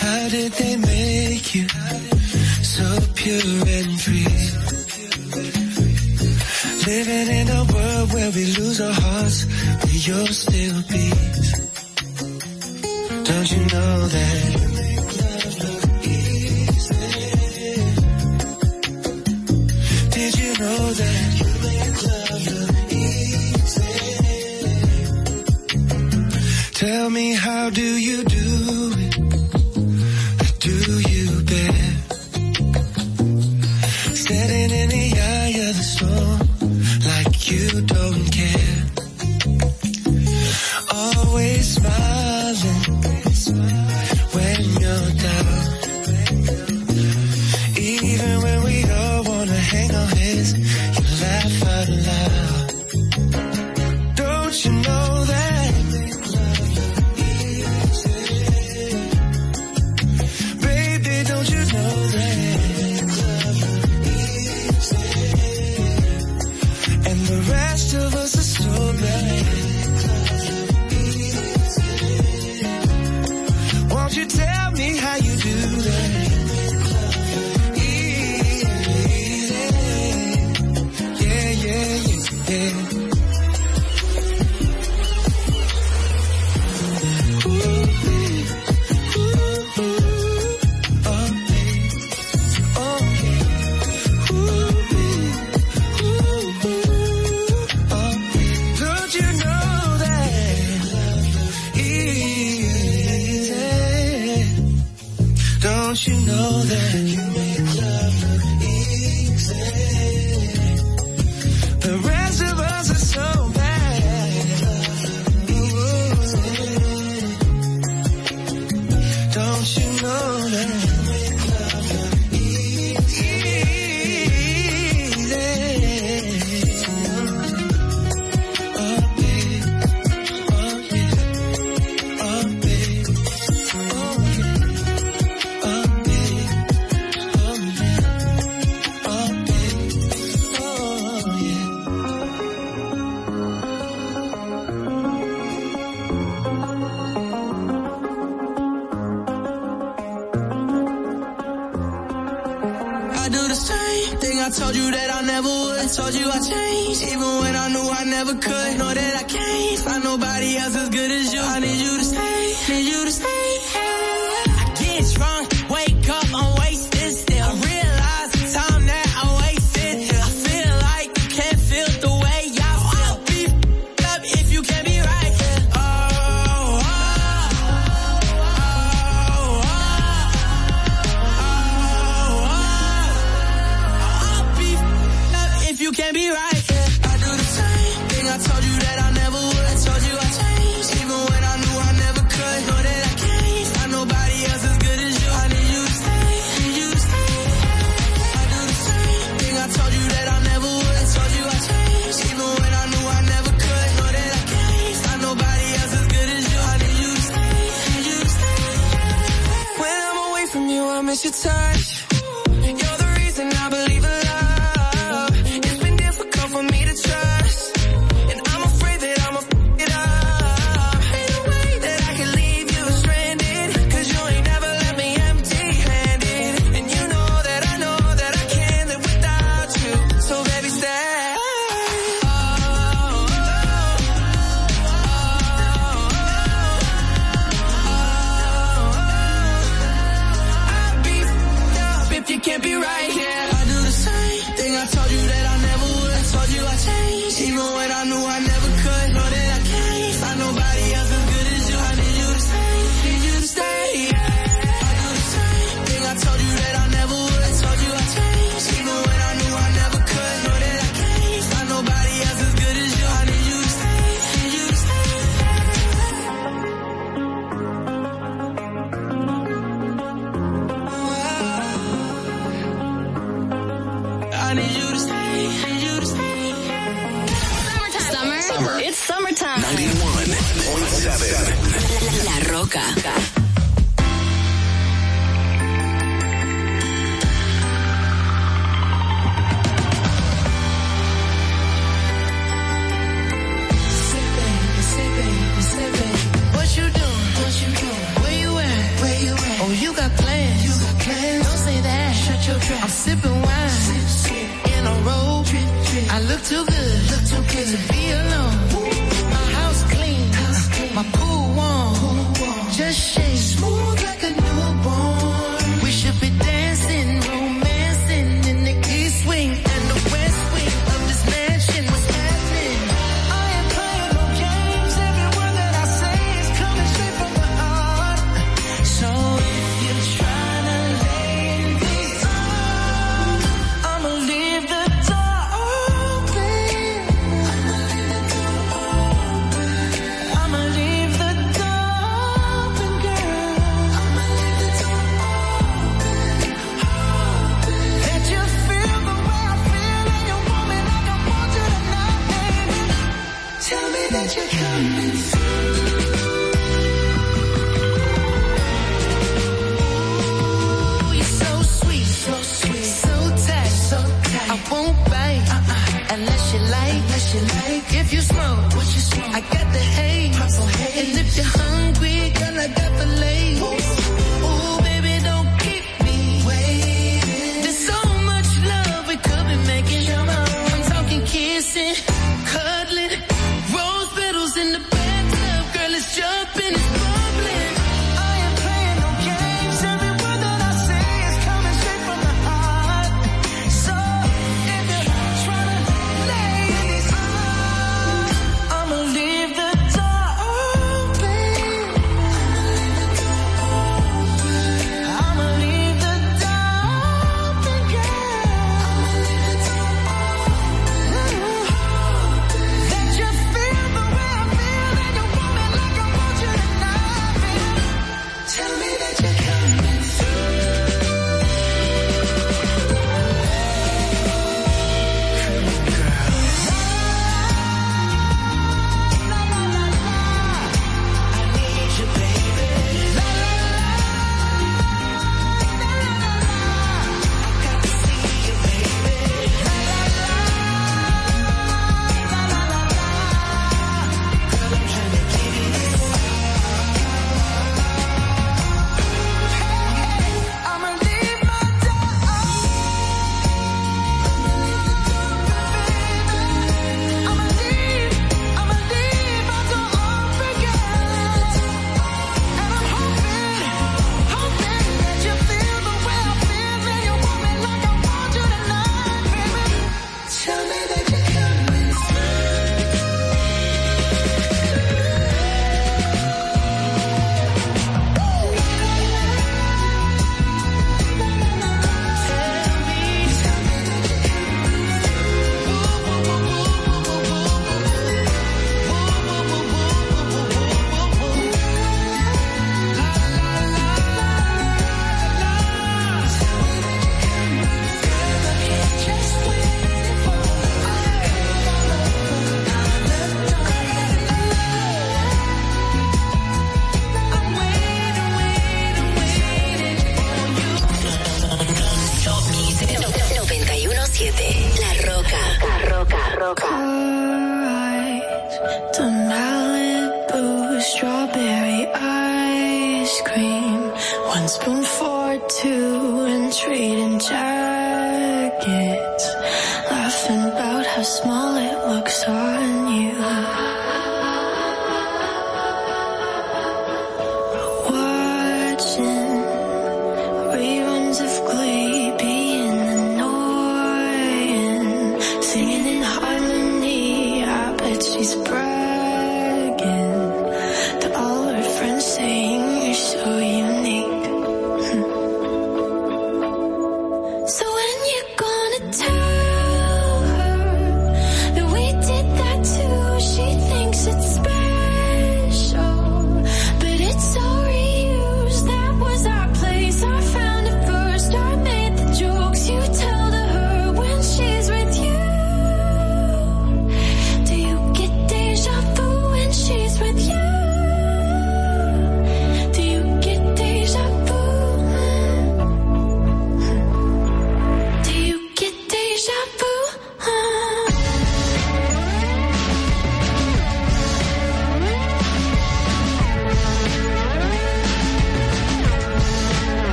How did they make you so pure and free? Living in a world where we lose our hearts, but you'll still beat. Don't you know that? Tell me how do you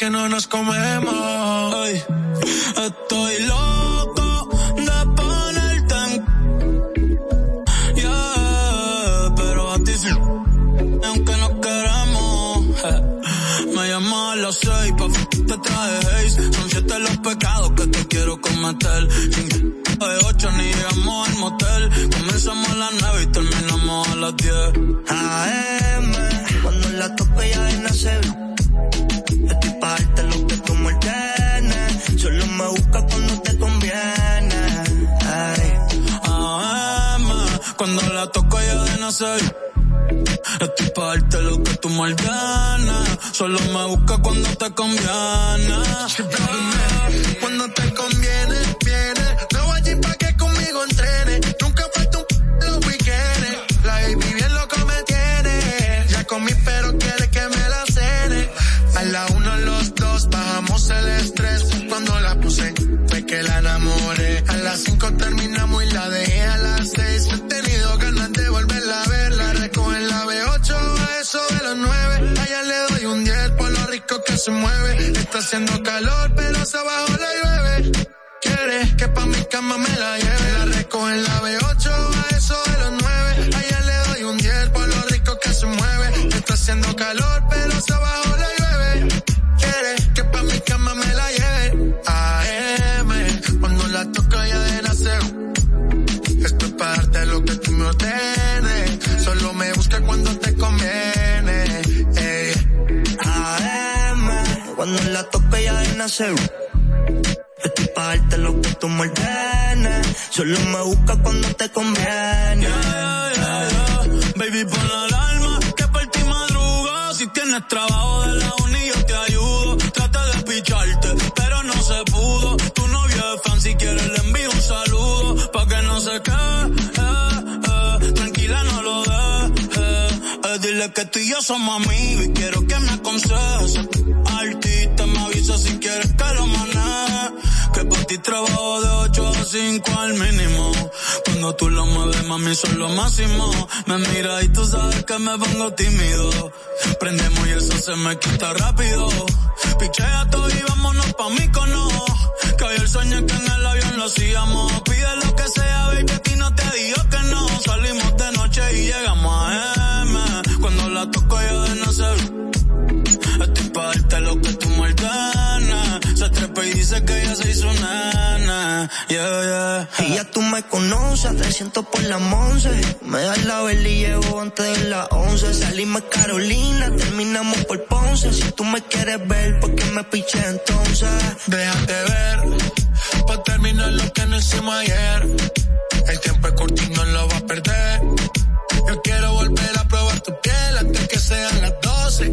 que no nos cinco al mínimo. Cuando tú lo mueves, mami, son lo máximo. Me mira y tú sabes que me pongo tímido. Prendemos y eso se me quita rápido. Pichea todo y vámonos pa' mí cono. Que hoy el sueño que en el avión lo hacíamos. Pide lo que sea, baby, a ti no te digo que no. Salimos de noche y llegamos a M. Cuando la toco yo de no se y ya tú me conoces, te siento por la once. Me das la vela y llevo antes de las once. Salimos Carolina, terminamos por Ponce. Si tú me quieres ver, ¿por qué me piché entonces? Déjate ver, pa' terminar lo que no hicimos ayer. El tiempo es corto y no lo va a perder. Yo quiero volver a probar tu piel antes que sean las doce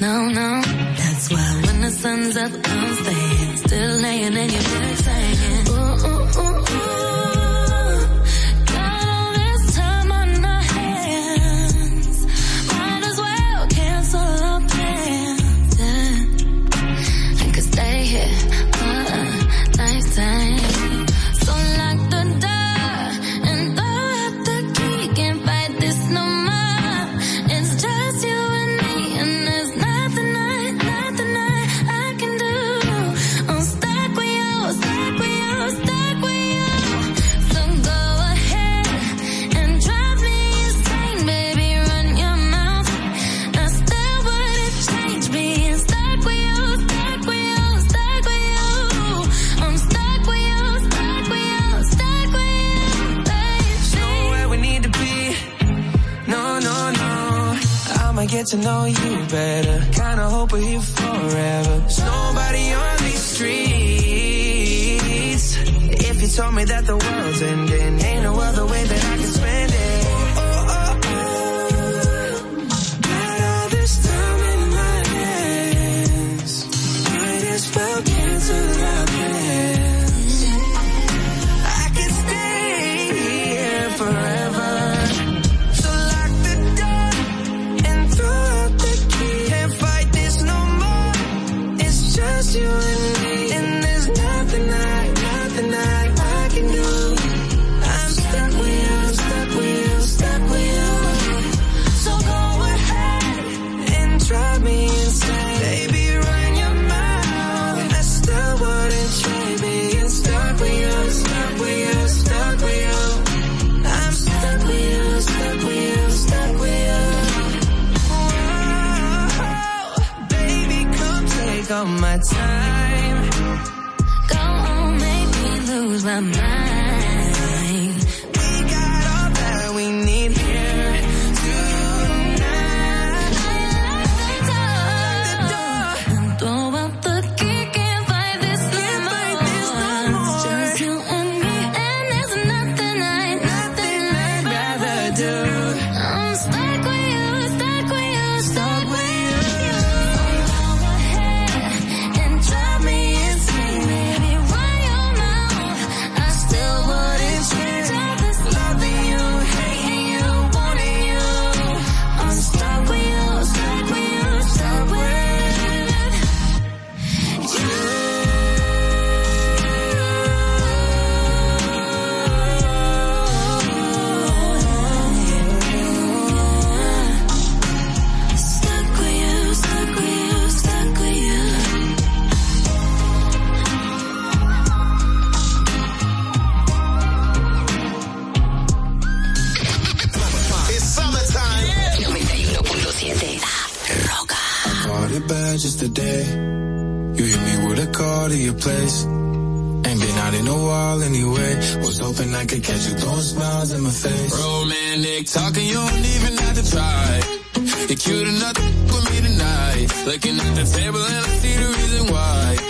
no, no. That's why when the sun's up, I'm staying. Still laying in your bed, saying, ooh, ooh, ooh, ooh. get to know you better. Kinda hope we're here forever. There's nobody on these streets. If you told me that the world's ending hoping I could catch you throwing smiles in my face. Romantic talking, you don't even have to try. You're cute enough to with me tonight. Looking at the table and I see the reason why.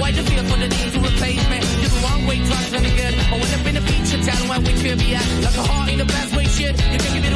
Why you feel for the need to replace me? You're the wrong way, trying to good. I went up in the feature town where we could be at. Like a heart in the best way, shit. You can give it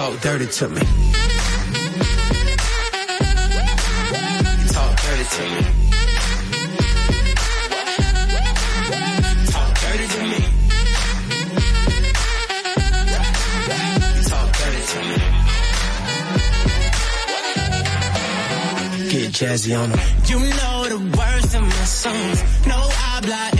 talk dirty to me. Talk dirty to me. Talk dirty to me. Talk dirty to me. Get jazzy on them. You know the words of my songs. No habla English.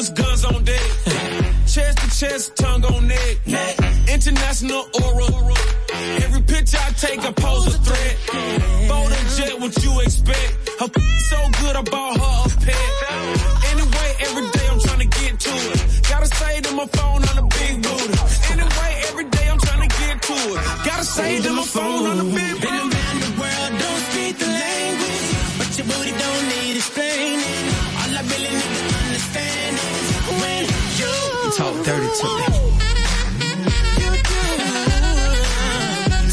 Gilbert guns on deck. chest to chest, tongue on neck. neck. International aura. Every picture I take, I pose a threat. Bold and jet, what you expect? Her so good, I bought to me. you do.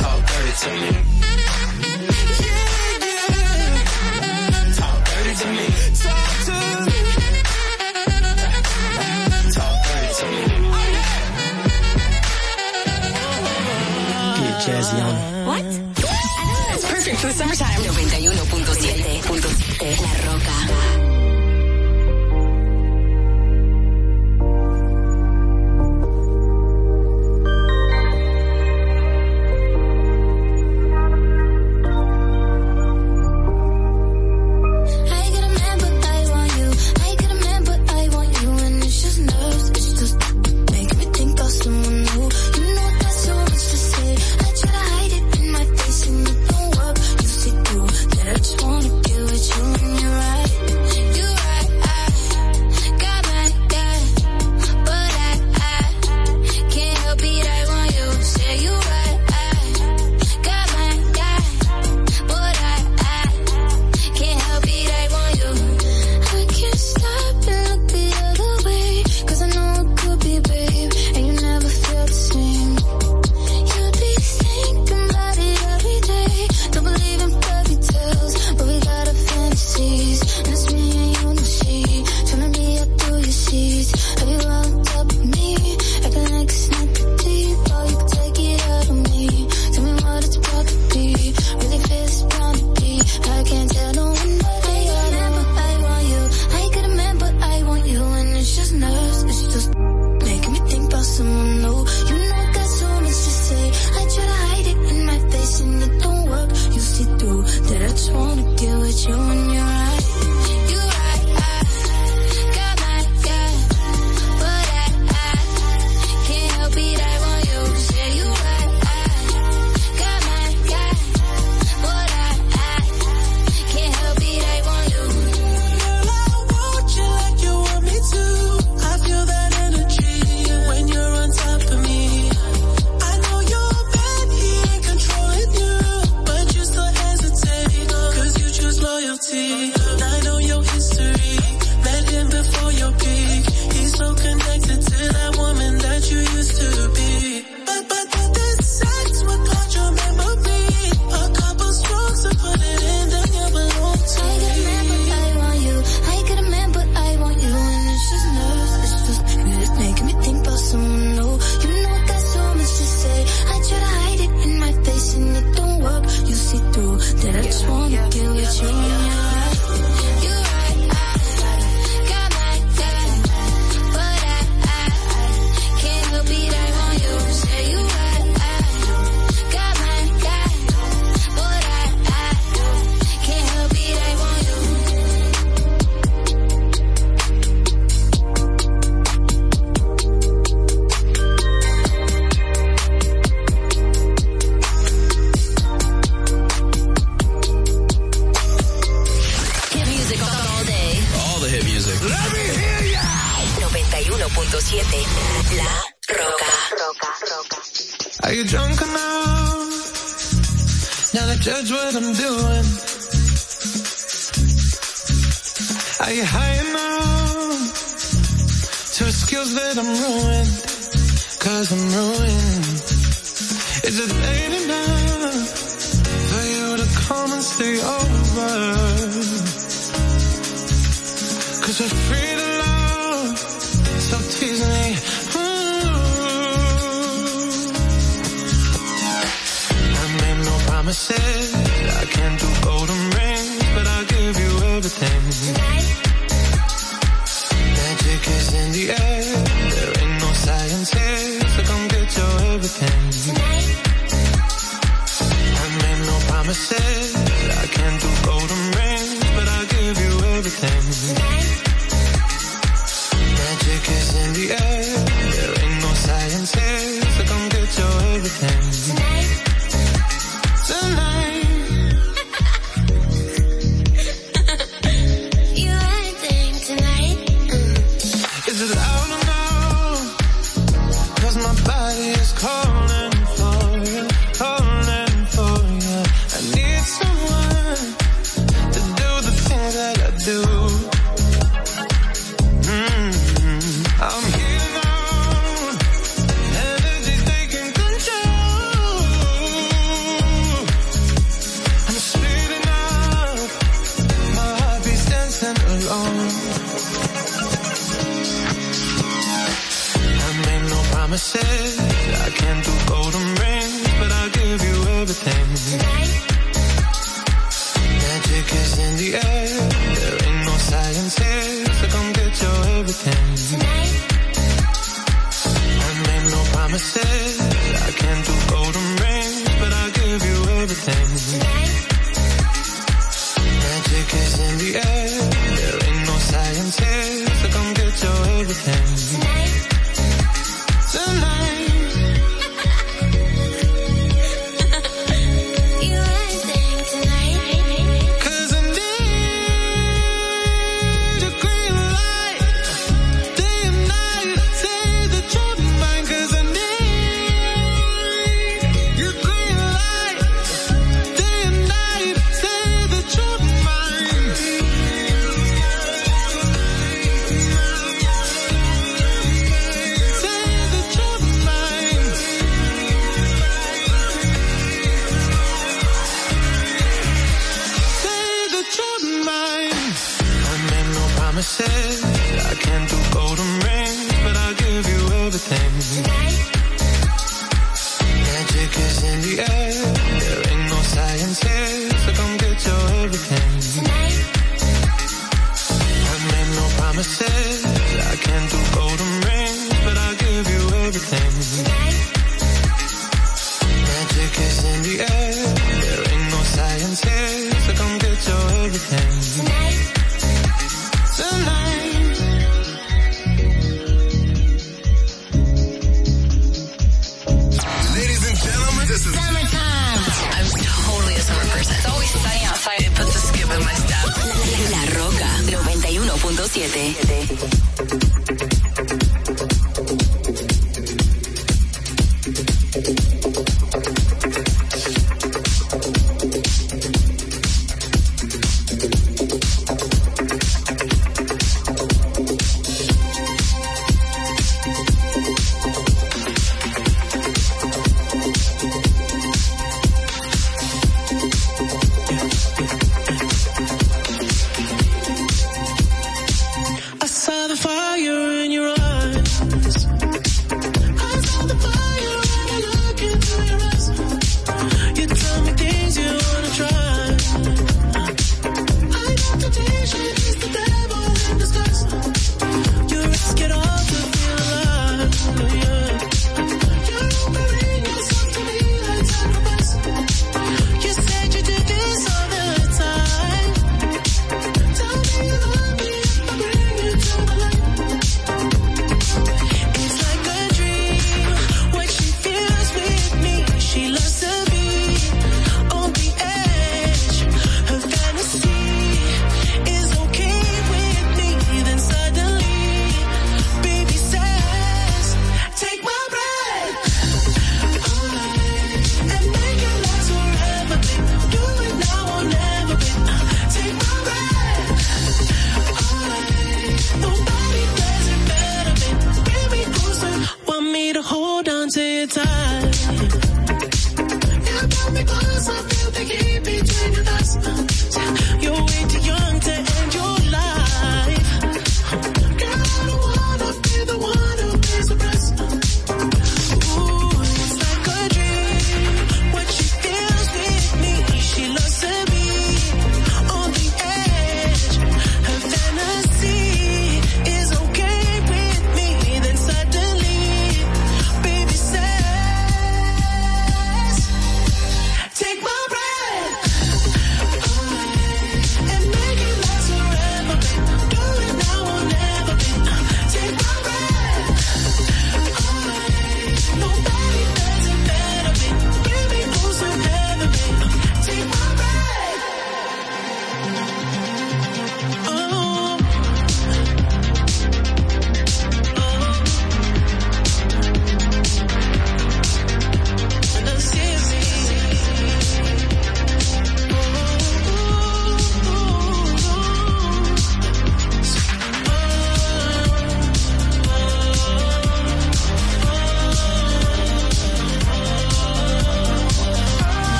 Talk dirty to me. Yeah, yeah. Talk dirty to me. Talk to me. Talk dirty to me. Get jazzy on them. What? It's perfect for the summertime. 91.7 La Roca.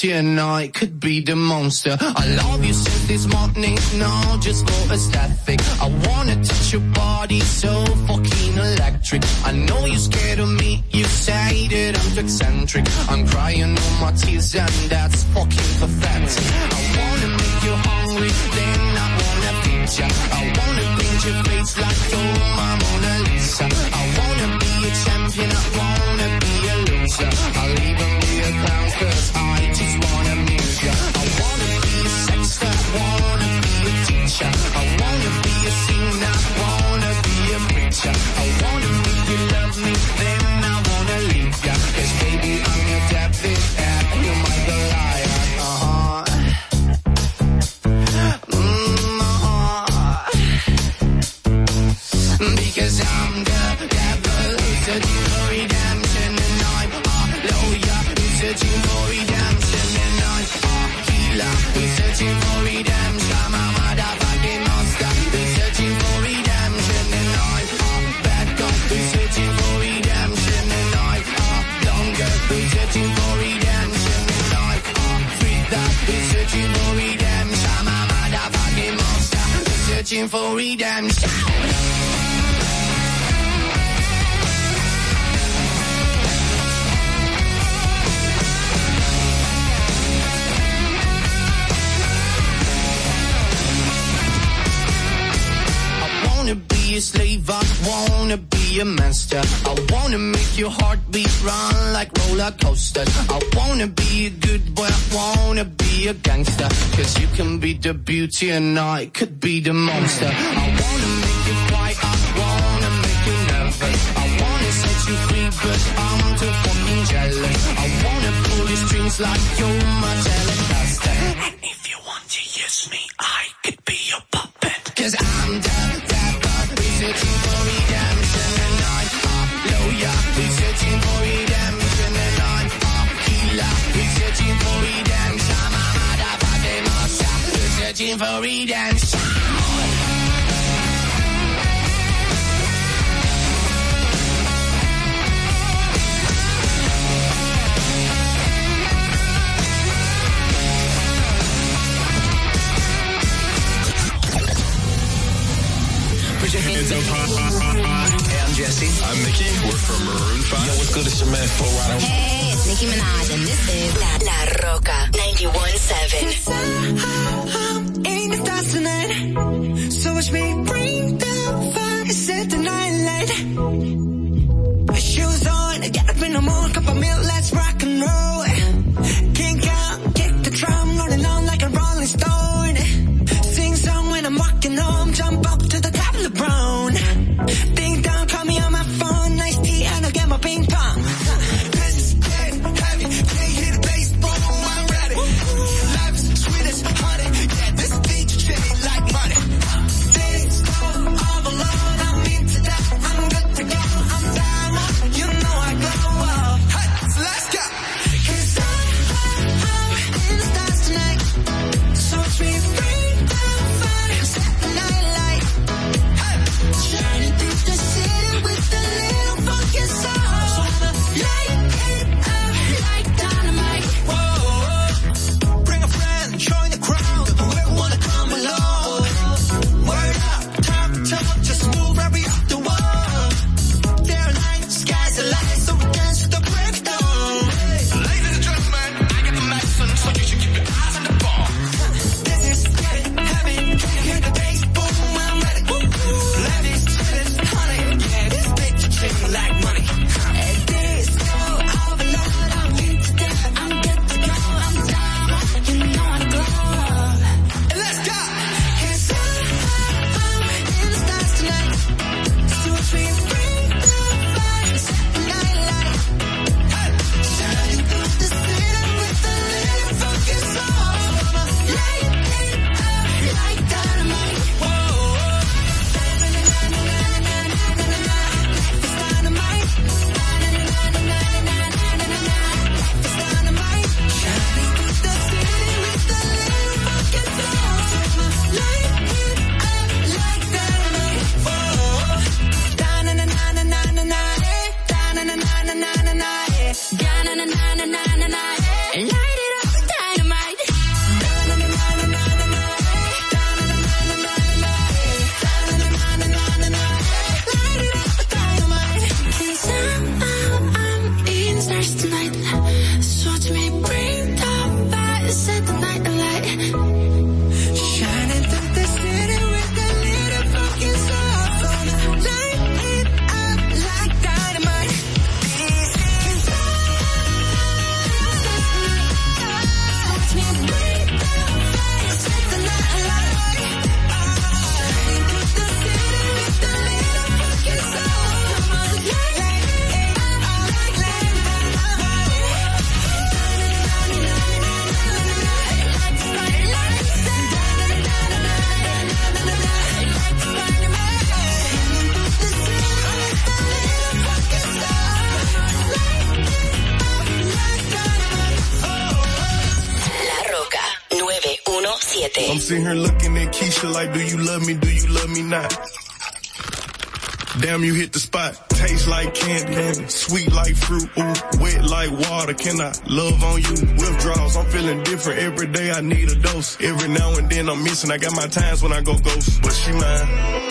tonight could be the monster. I love you since this morning, no, just for aesthetic. I wanna Casey. I'm Nikki. We're from Maroon 5. Yo, what's good? It's your man, Flo Rida. Hey, it's Nicki Minaj, and this is La, La Rocka 91.7. In the stars tonight, so watch me bring the fire, set the night light. Like ooh, wet like water. Can I love on you? Withdrawals, I'm feeling different every day. I need a dose. Every now and then I'm missing. I got my times when I go ghost, but she mine.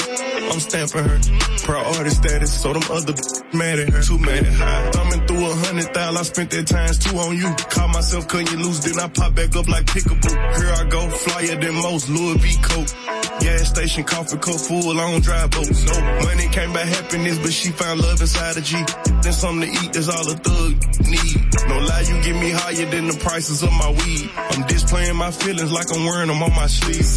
I'm stamping her. Priority status, so them other mad at her. Too mad at her. Thumbing through a hundred thousand, I spent that times two on you. Caught myself cutting you loose, then I pop back up like pickable. Here I go, flyer than most, Louis V. Coat. Gas station, coffee cup full, I don't drive boats. No money came by happiness, but she found love inside a G. Then something to eat, that's all a thug need. No lie, you get me higher than the prices of my weed. I'm displaying my feelings like I'm wearing them on my sleeve.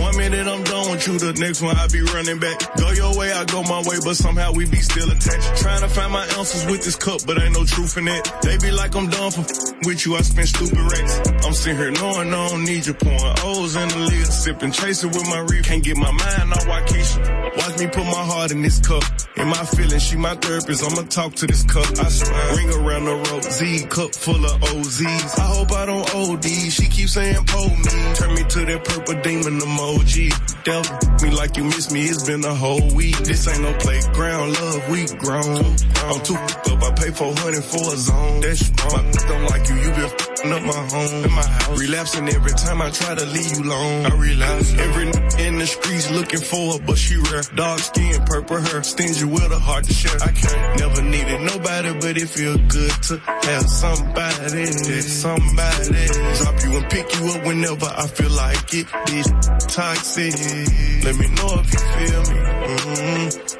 One minute I'm done with you, the next one I be running back. Go your way, I go my way, but somehow we be still attached. Trying to find my answers with this cup, but ain't no truth in it. They be like I'm done for with you, I spend stupid racks. I'm sitting here knowing I don't need you, pouring O's in the lid, sipping, chasing with my reef. Can't get my mind off Waukesha. Watch me put my heart in this cup. In my feelings, she my therapist, I'ma talk to this cup. I swear, ring around the road, Z cup full of OZs. I hope I don't OD, she keeps saying pull me. Turn me to that purple demon emoji. Devil, me like you miss me, it's been a whole week. This ain't no playground, love, we grown. I'm too up, I pay 400 for a zone. That's wrong. My don't like you, you been f***ing up my home. In my house, relapsing every time I try to leave you alone. I relapse. Every in the streets looking for her, but she rare. Dark skin, purple hair, stingy with a heart to share. I can't never needed nobody, but it feel good to have somebody. Somebody drop you and pick you up whenever I feel like it. This toxic. Let me know if you feel me. Mm-hmm.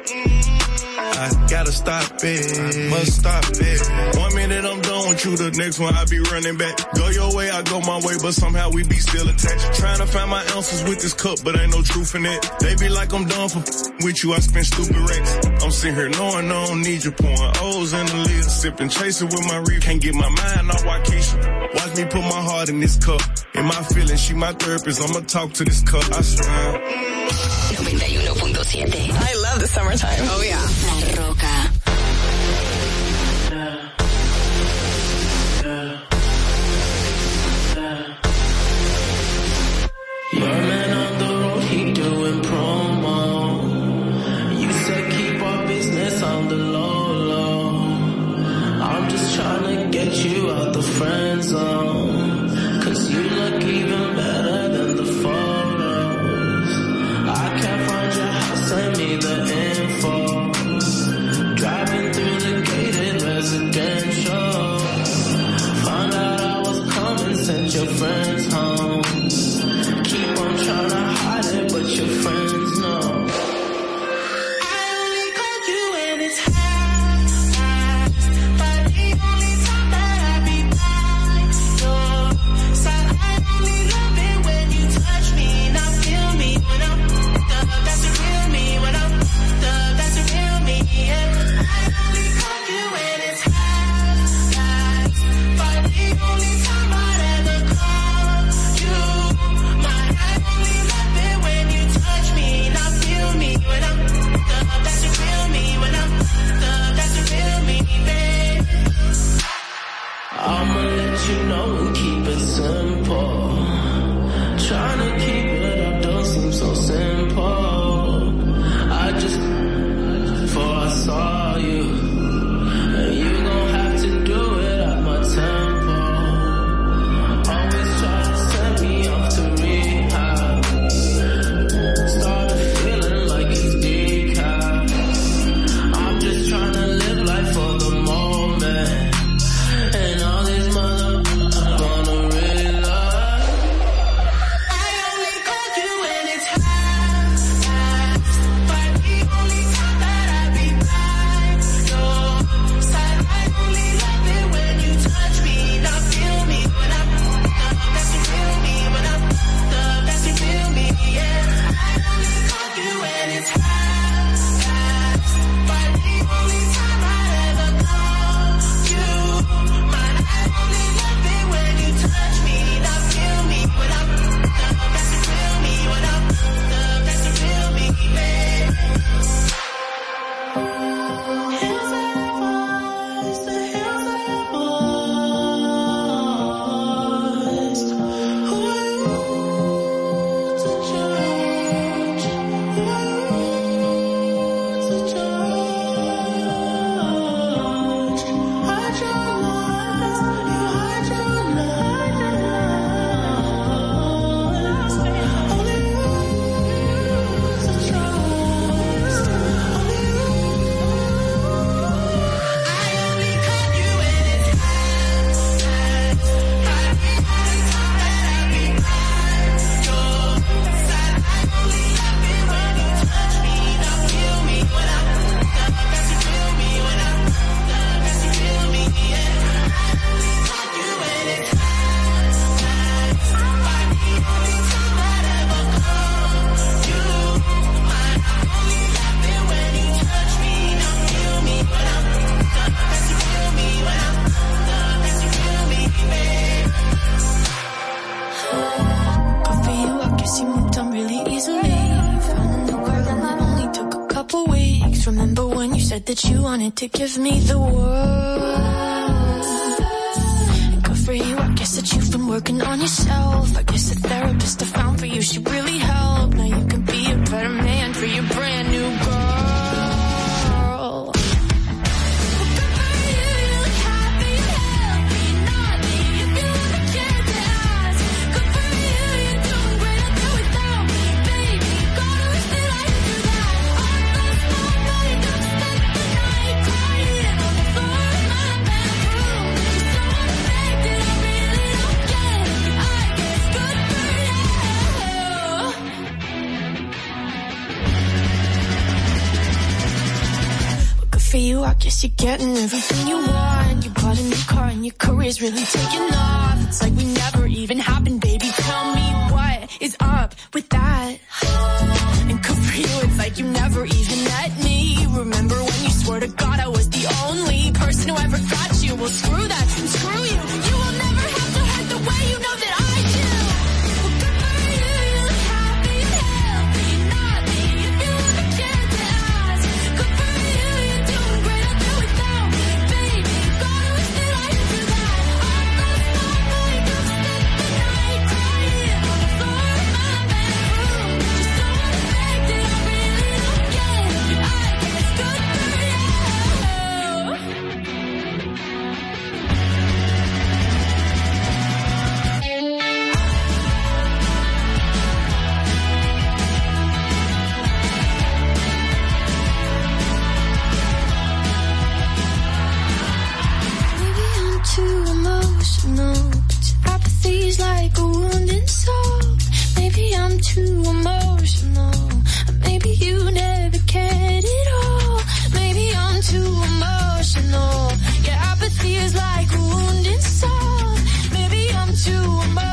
I gotta stop it. Must stop it. One minute I'm done with you, the next one I be running back. Go your way, I go my way, but somehow we be still attached. Trying to find my answers with this cup, but ain't no truth in it. They be like I'm done for with you, I spend stupid racks. I'm sitting here knowing I don't need you, pouring O's in the lid, sipping, chasing with my reef. Can't get my mind off Waukesha. Watch me put my heart in this cup. In my feelings, she my therapist, I'ma talk to this cup. I swear. I love the summertime. Oh yeah. wanted to give me the world. Good for you, I guess that you've been working on yourself. threaten everything to a man.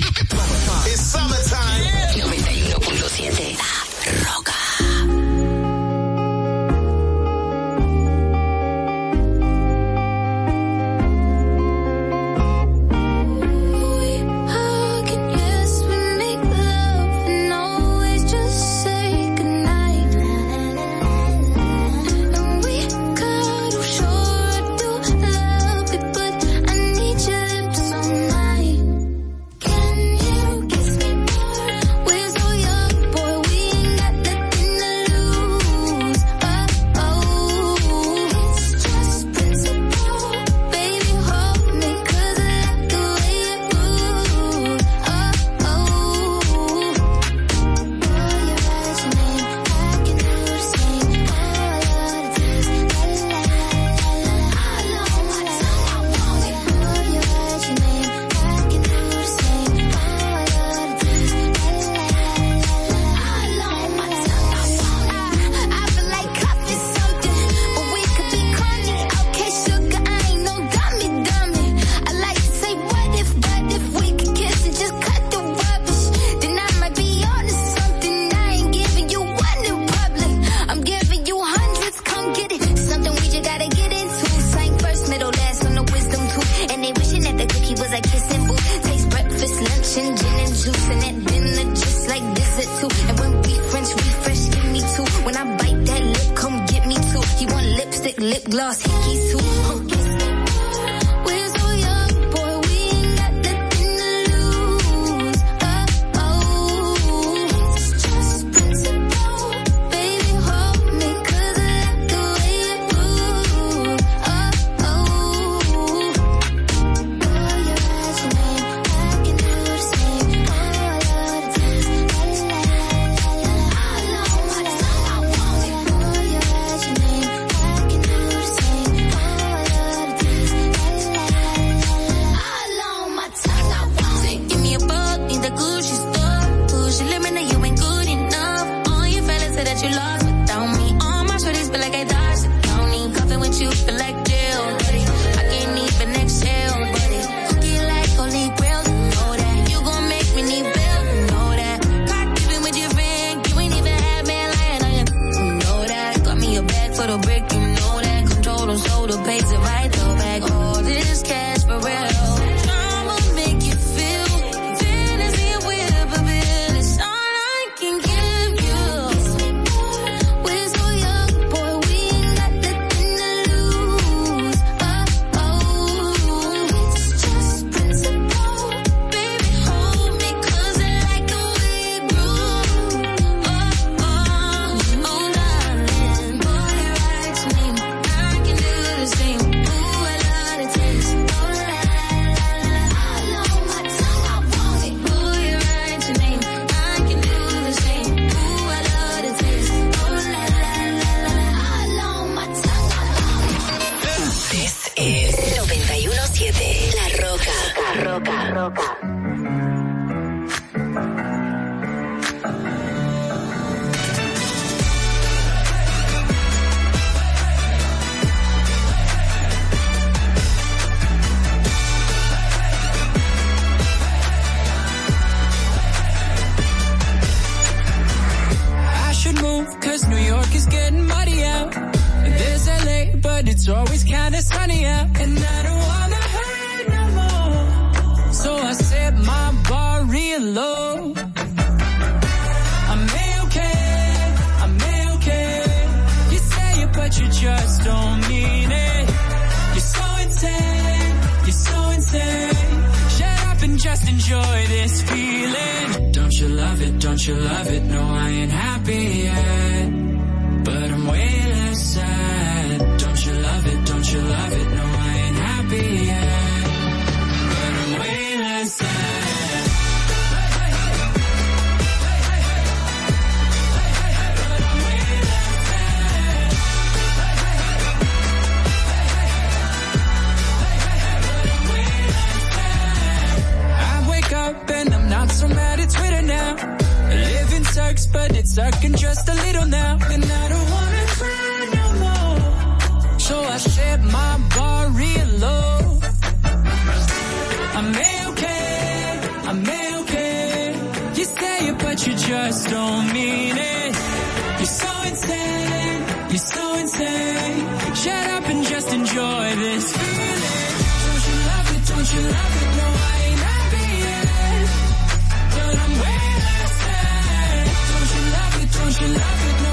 Don't you love it? No,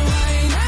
I ain't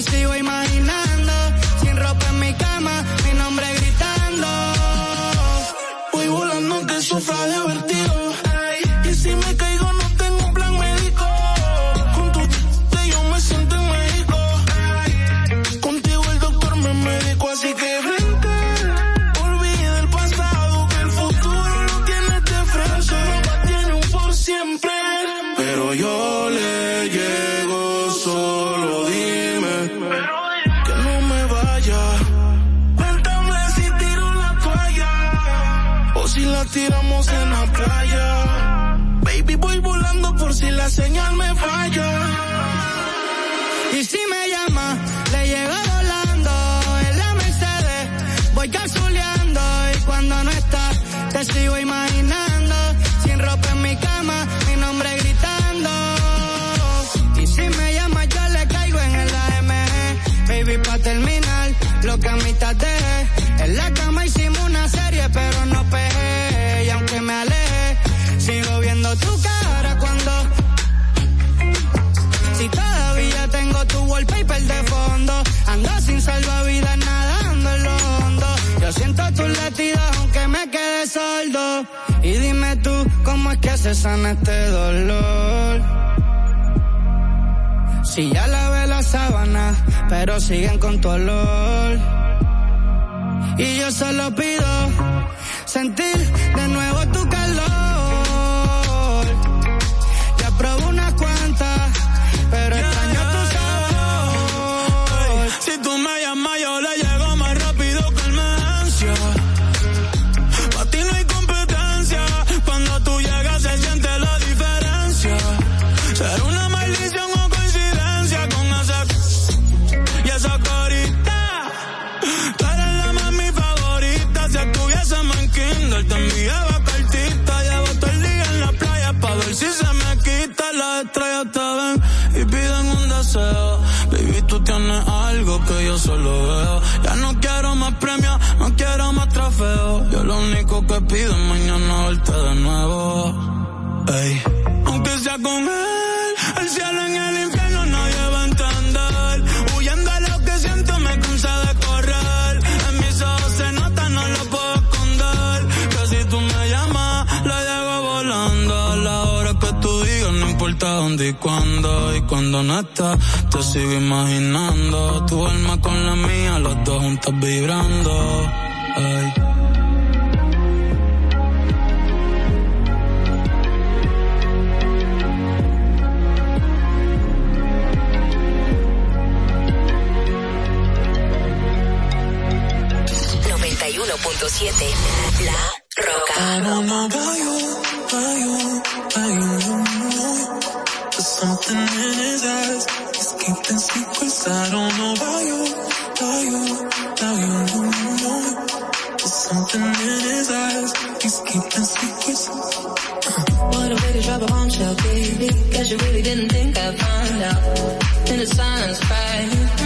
me sigo imaginando, sin ropa en mi cama, mi nombre gritando. Voy volando en sufra divertido. Ay, y si me este dolor. Si ya lavé la sábana, pero siguen con tu olor. Y yo solo pido sentir de nuevo tu y cuando y cuando no estás. Te sigo imaginando tu alma con la mía, los dos juntos vibrando. Ay. .7 La Roca. I don't know why You, are you, about you, you know you. There's something in his eyes, he's keeping secrets. Uh. What a way to drop a bombshell, baby. Cause you really didn't think I'd find out. In the silence, right?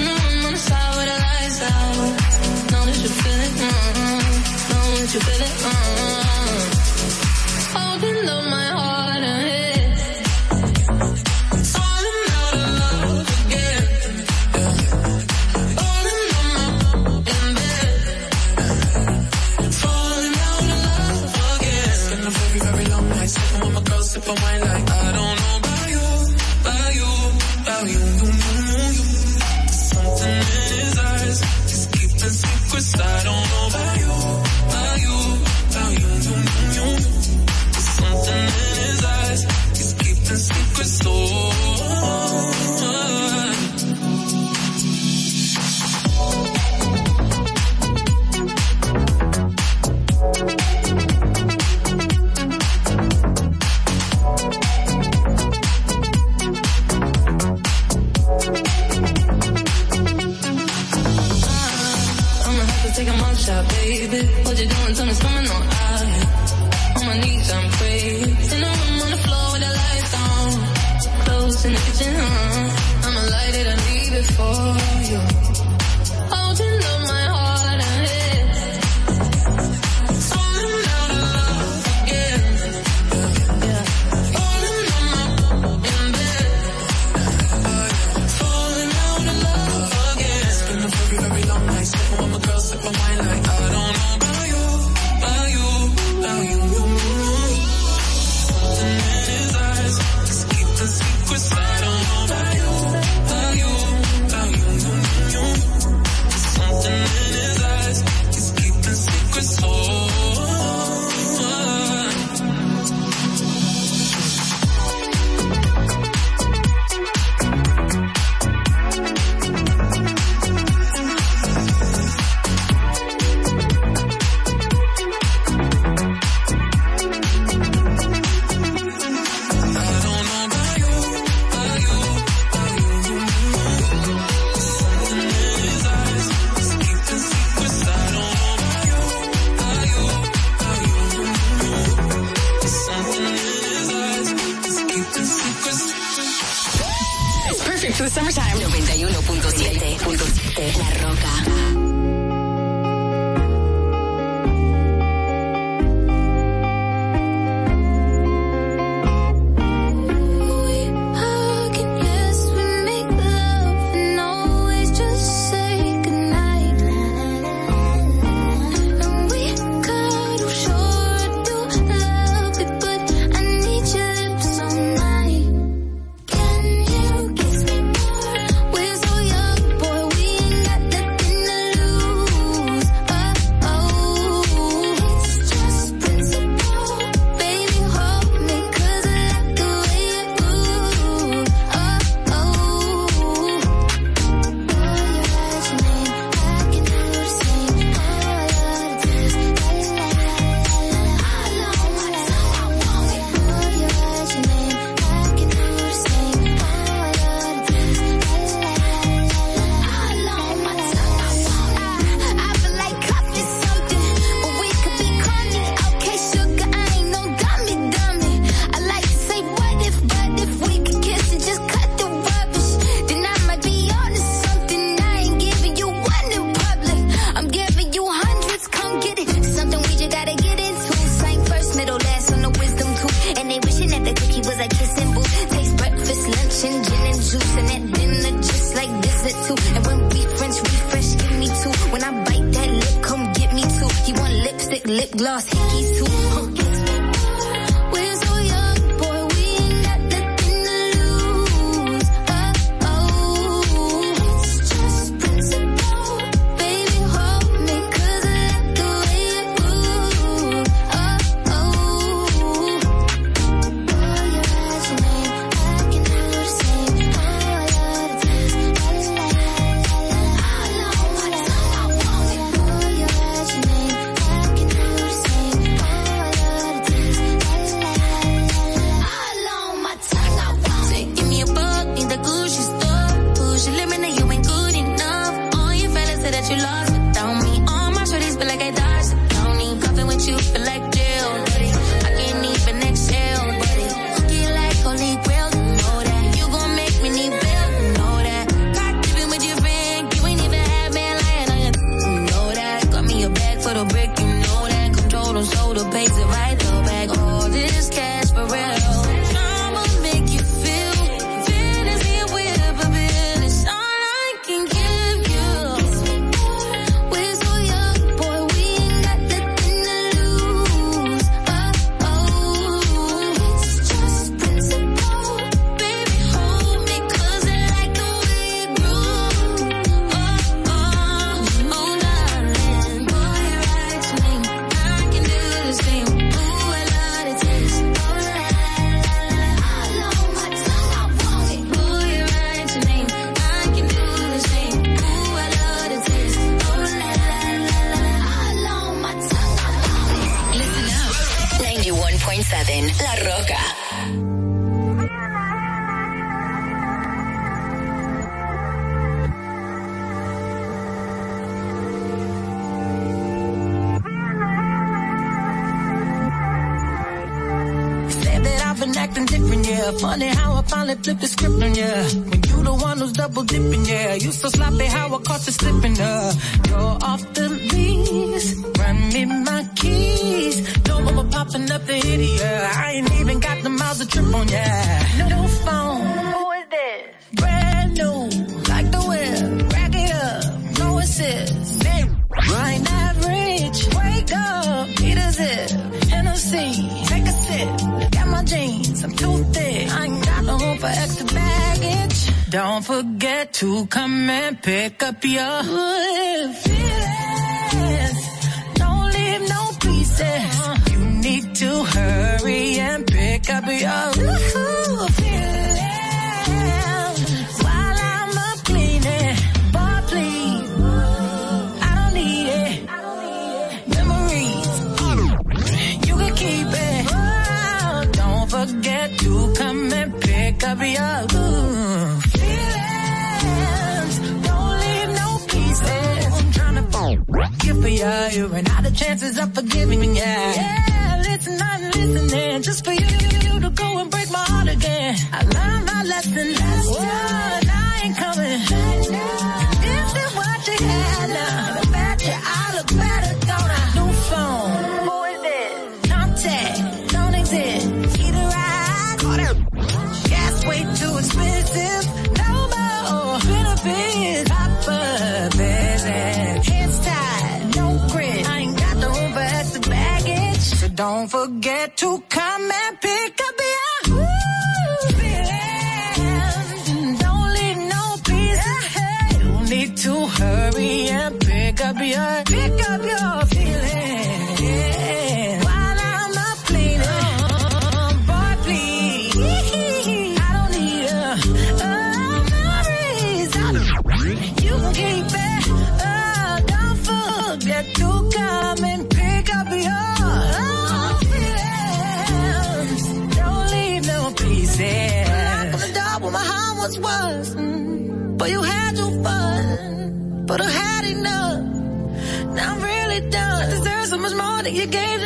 You gave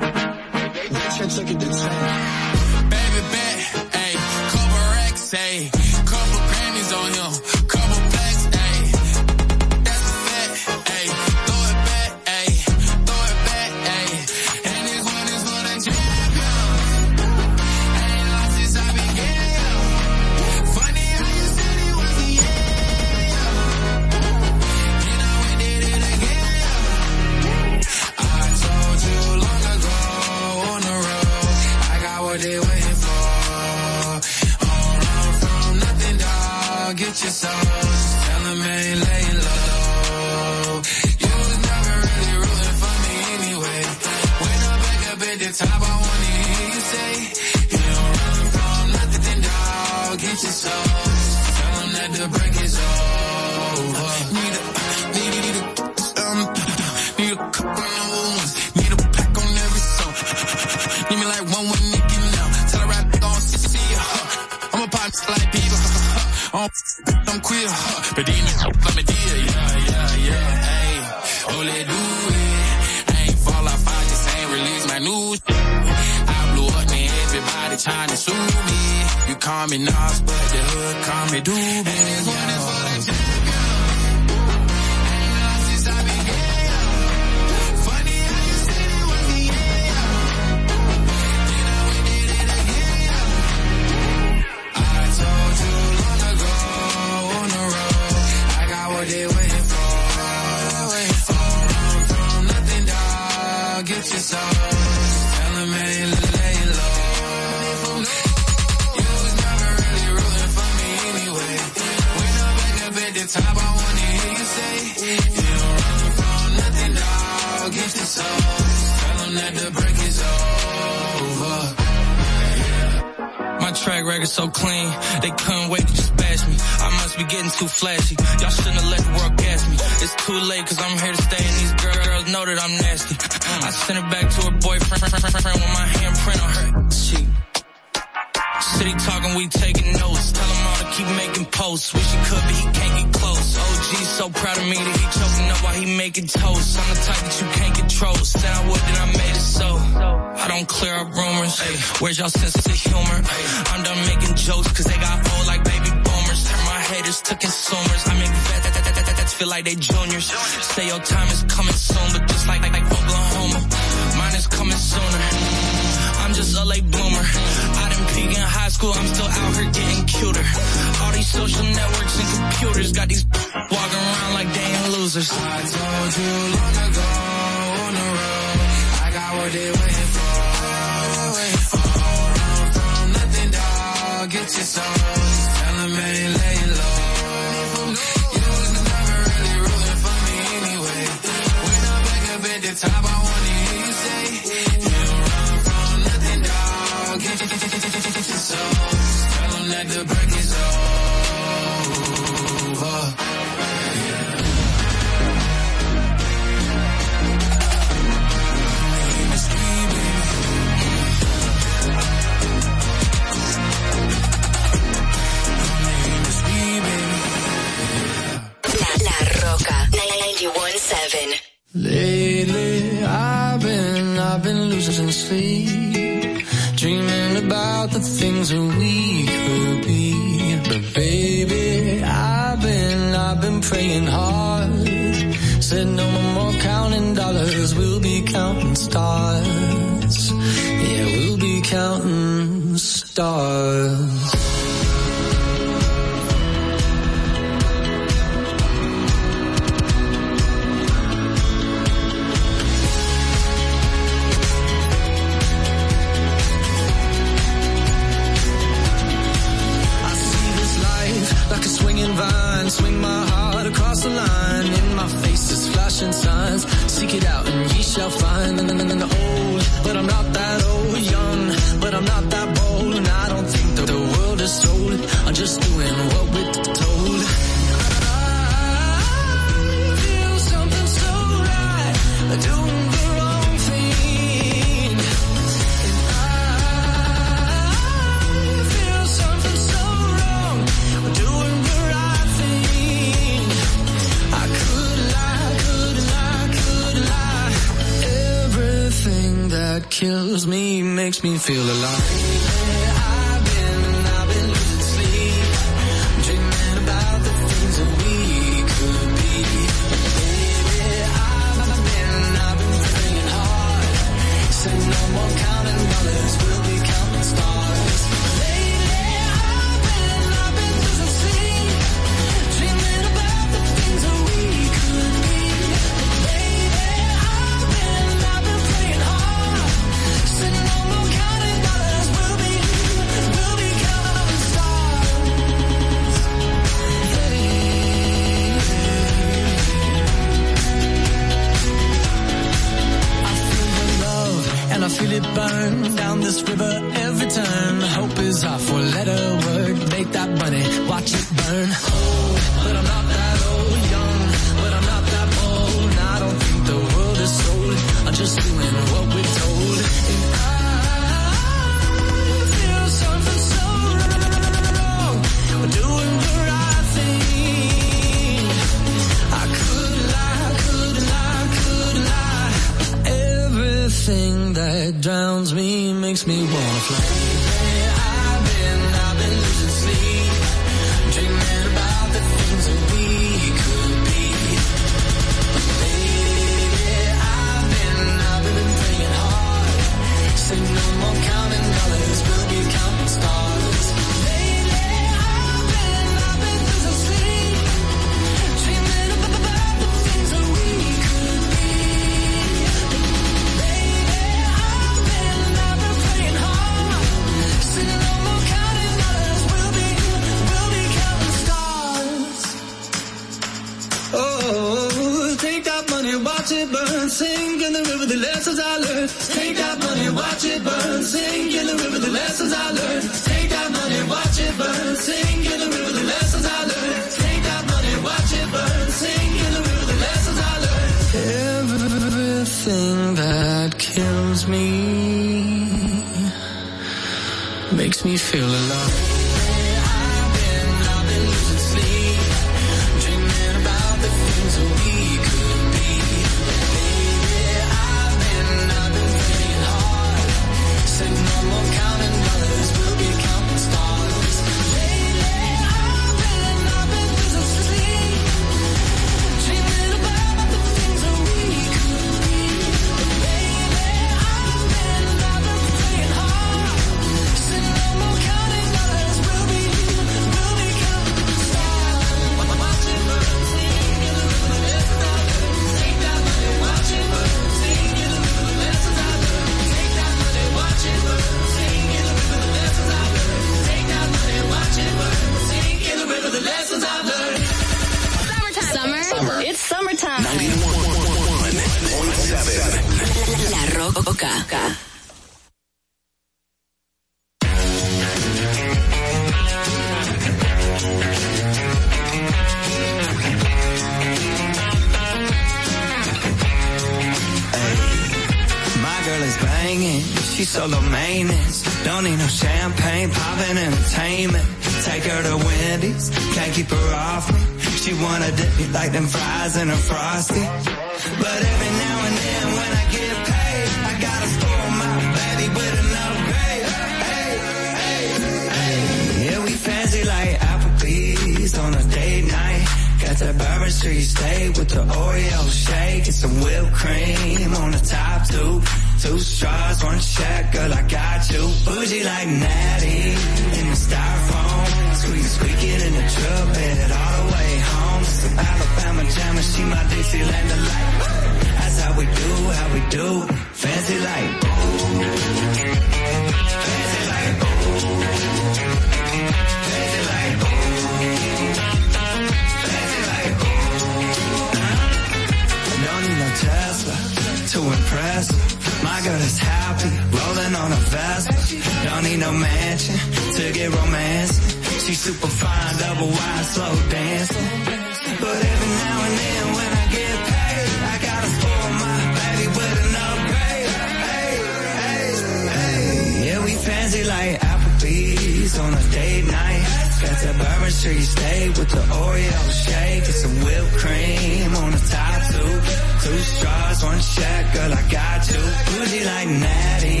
two. Straws, one check, girl, I got you. Bougie like Natty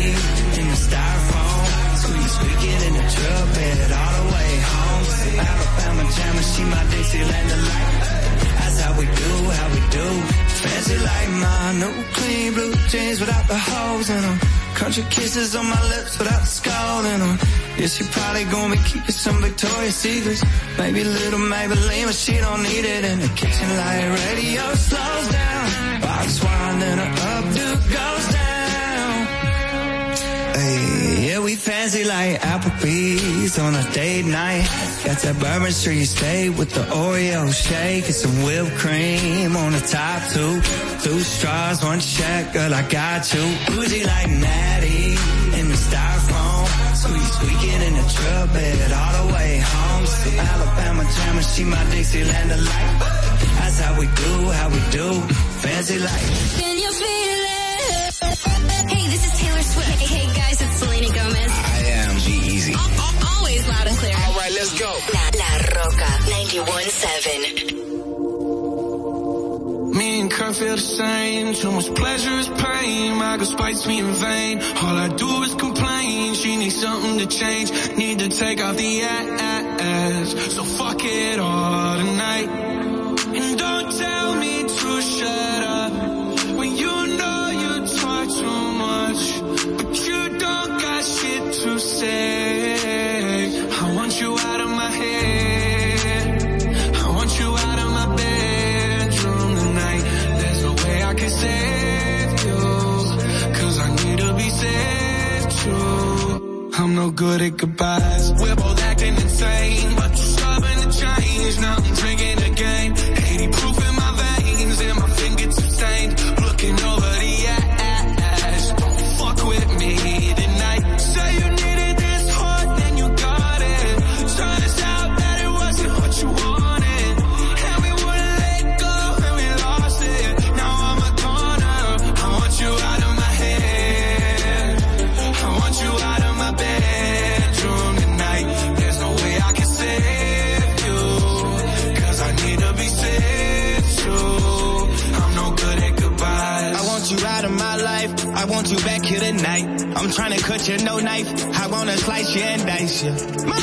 in the styrofoam. Squeak, squeaking in the truck bed all the way home. Alabama jam and she my Dixieland delight. That's how we do, how we do. Fancy like my new clean blue jeans without the holes in them. Country kisses on my lips without the skull in them. Yeah, she probably gonna be keeping some Victoria's Secrets. Maybe a little Maybelline, but she don't need it in the kitchen like radio slows down. Wine and her updo goes down. Hey, yeah, we fancy like Applebee's on a date night. Got that Bourbon Street steak with the Oreo shake and some whipped cream on the top two. Two straws, one check, girl, I got you. Bougie like Natty in the styrofoam. Squeak, squeaking in the truck bed all the way home. Alabama jam and she my Dixieland delight how we do, how we do. Fancy life. Can you feel it? Hey, this is Taylor Swift. Hey, hey guys, it's Selena Gomez. I am G Easy. Always loud and clear. All right, let's go. La, La Rocka 91.7. Me and Kurt feel the same. Too much pleasure is pain. My girl spites me in vain. All I do is complain. She needs something to change. Need to take off the ass. So fuck it all tonight tell me to shut up when you know you talk too much, but you don't got shit to say. I want you out of my head. I want you out of my bedroom tonight. There's no way I can save you, cause I need to be saved too. I'm no good at goodbyes. We're both acting insane, but you're stubborn to change. Now I'm drinking got you, no knife. I wanna slice you and dice you. My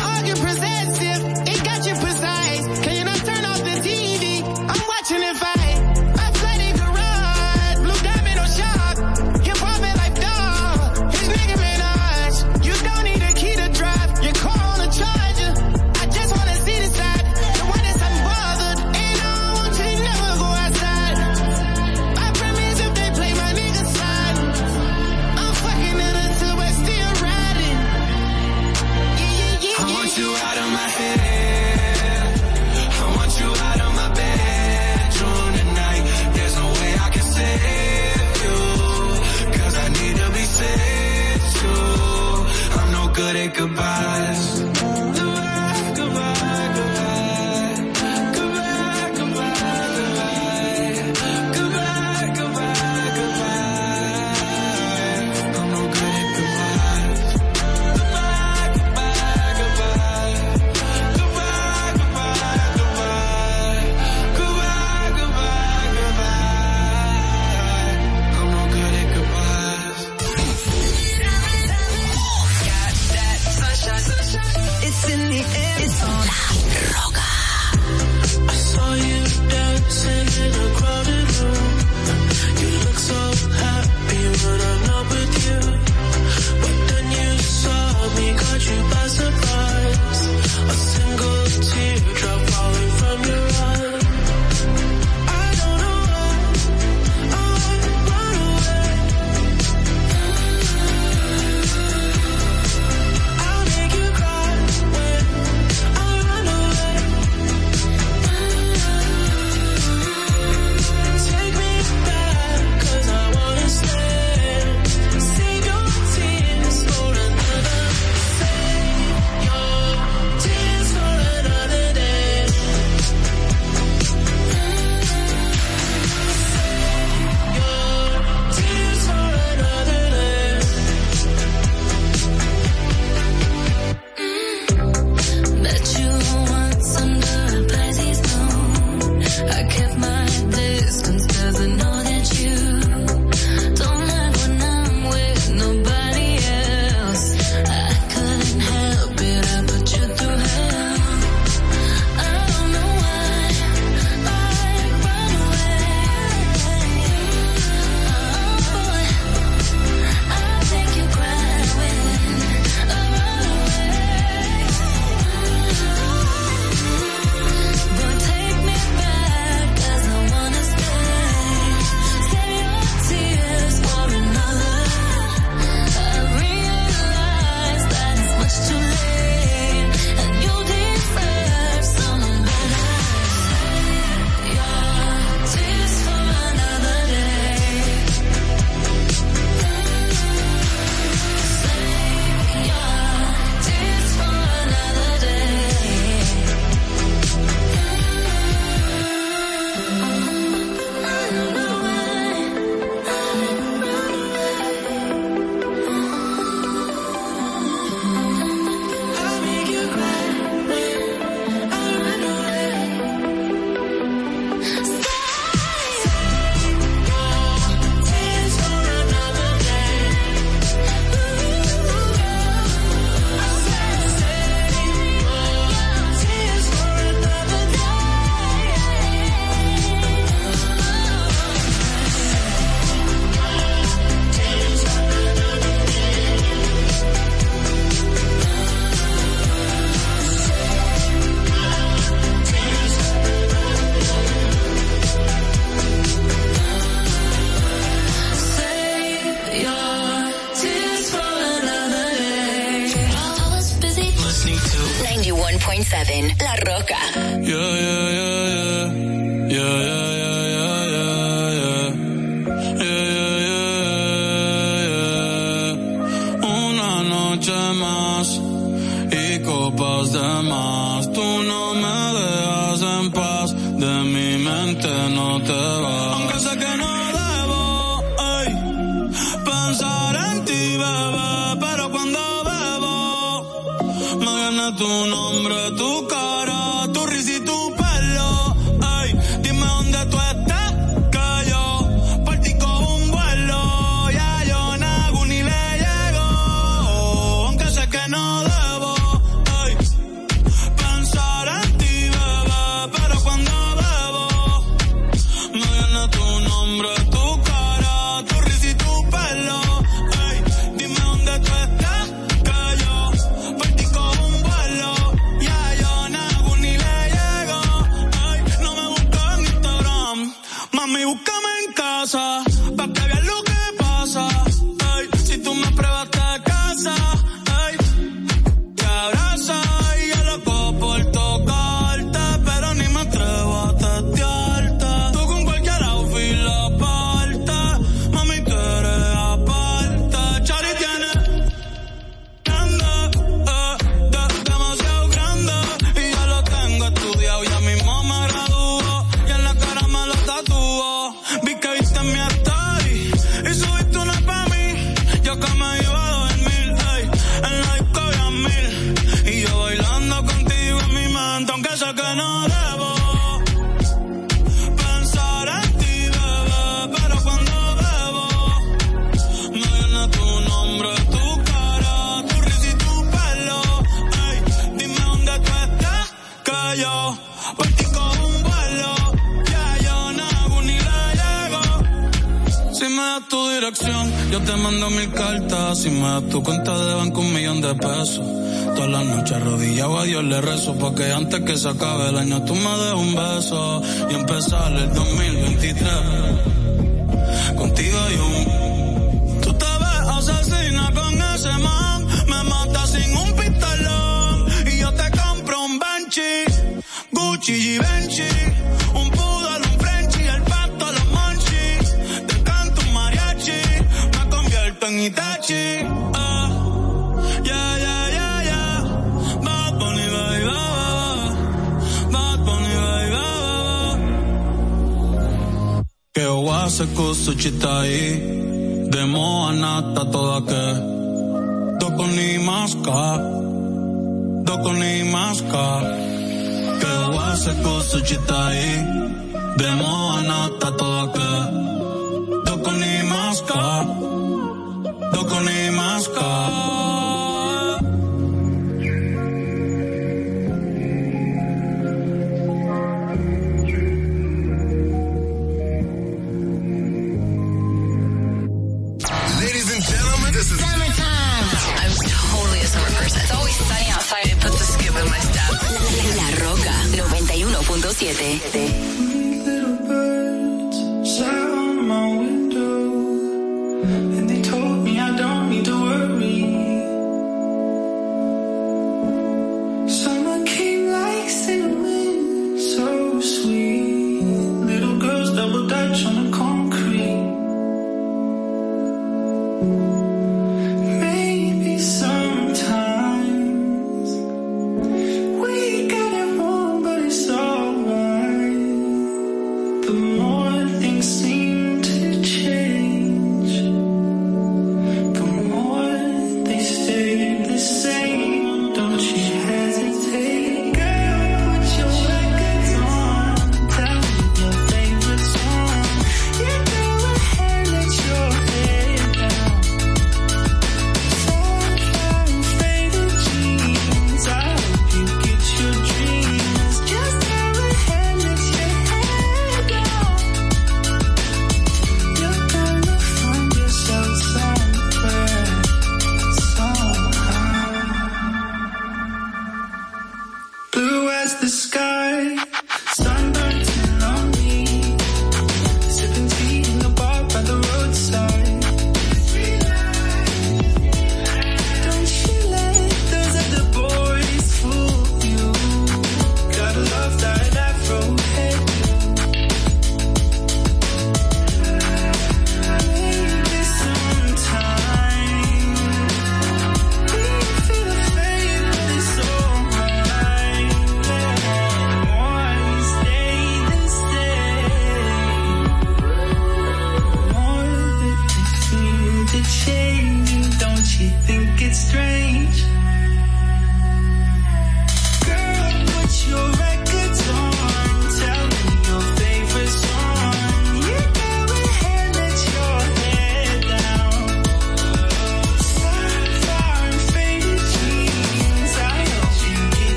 Porque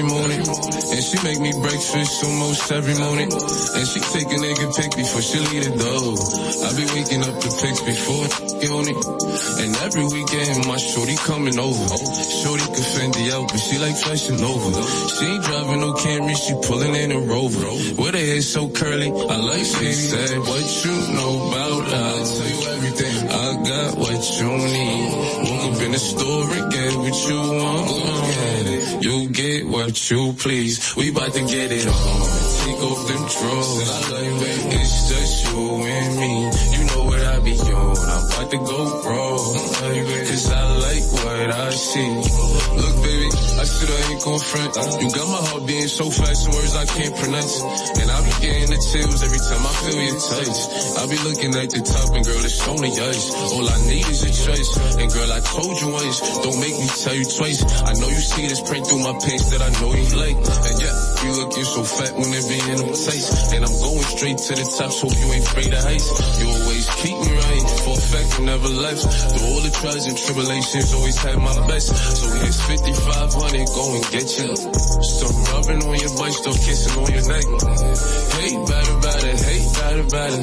every morning. And she make me breakfast almost every morning. And she take a nigga pic before she leave the door. I be waking up the pics before on it. And every weekend my shorty coming over. Shorty can fend the out, but she like flashing over. She ain't driving no Camry, she pulling in a Rover. With her hair so curly, I like she said, what you know about her. I tell you everything. I got what you need. Woke up in the store and get what you want. You get what you please. We about to get it on. Take off them drawers. It's just you and me. You know what I be on. I'm about to go wrong. Cause I like what I see. Look, baby, I said I ain't gon' front. You got my heart being so fast, words I can't pronounce. And I be the chills every time I feel your touch. I be looking at the top and girl, it's only us. All I need is a choice. And girl, I told you once, don't make me tell you twice. I know you see this print through my pants that I know you like. And yeah, you looking so fat when it be in them tights. And I'm going straight to the top, so you ain't afraid of heights. You always keep me right, for a fact you never left. Through all the trials and tribulations, always had my best. So here's 5500, go and get you. Stop rubbing on your butt, stop kissing on your neck. Hey, better, better, hey, better, better.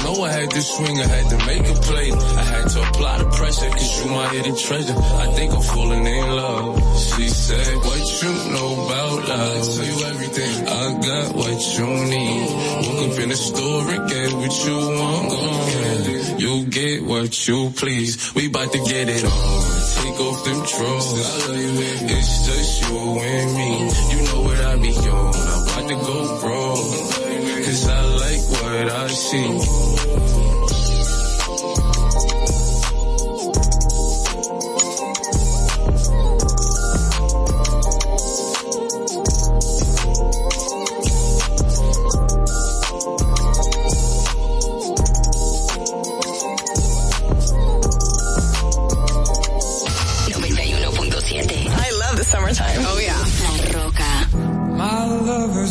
Know I had to swing, I had to make a play. I had to apply the pressure, cause you my hidden treasure. I think I'm falling in love. She said, what you know about love? I you everything. I got what you need. Woke up in the store and get what you want. You get what you please. We bout to get it on. Take off them drawers. It's just you and me. You know what I be on. I'm about to go raw. Cause I like what I see.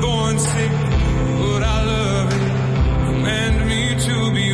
born sick, but I love it. Command me to be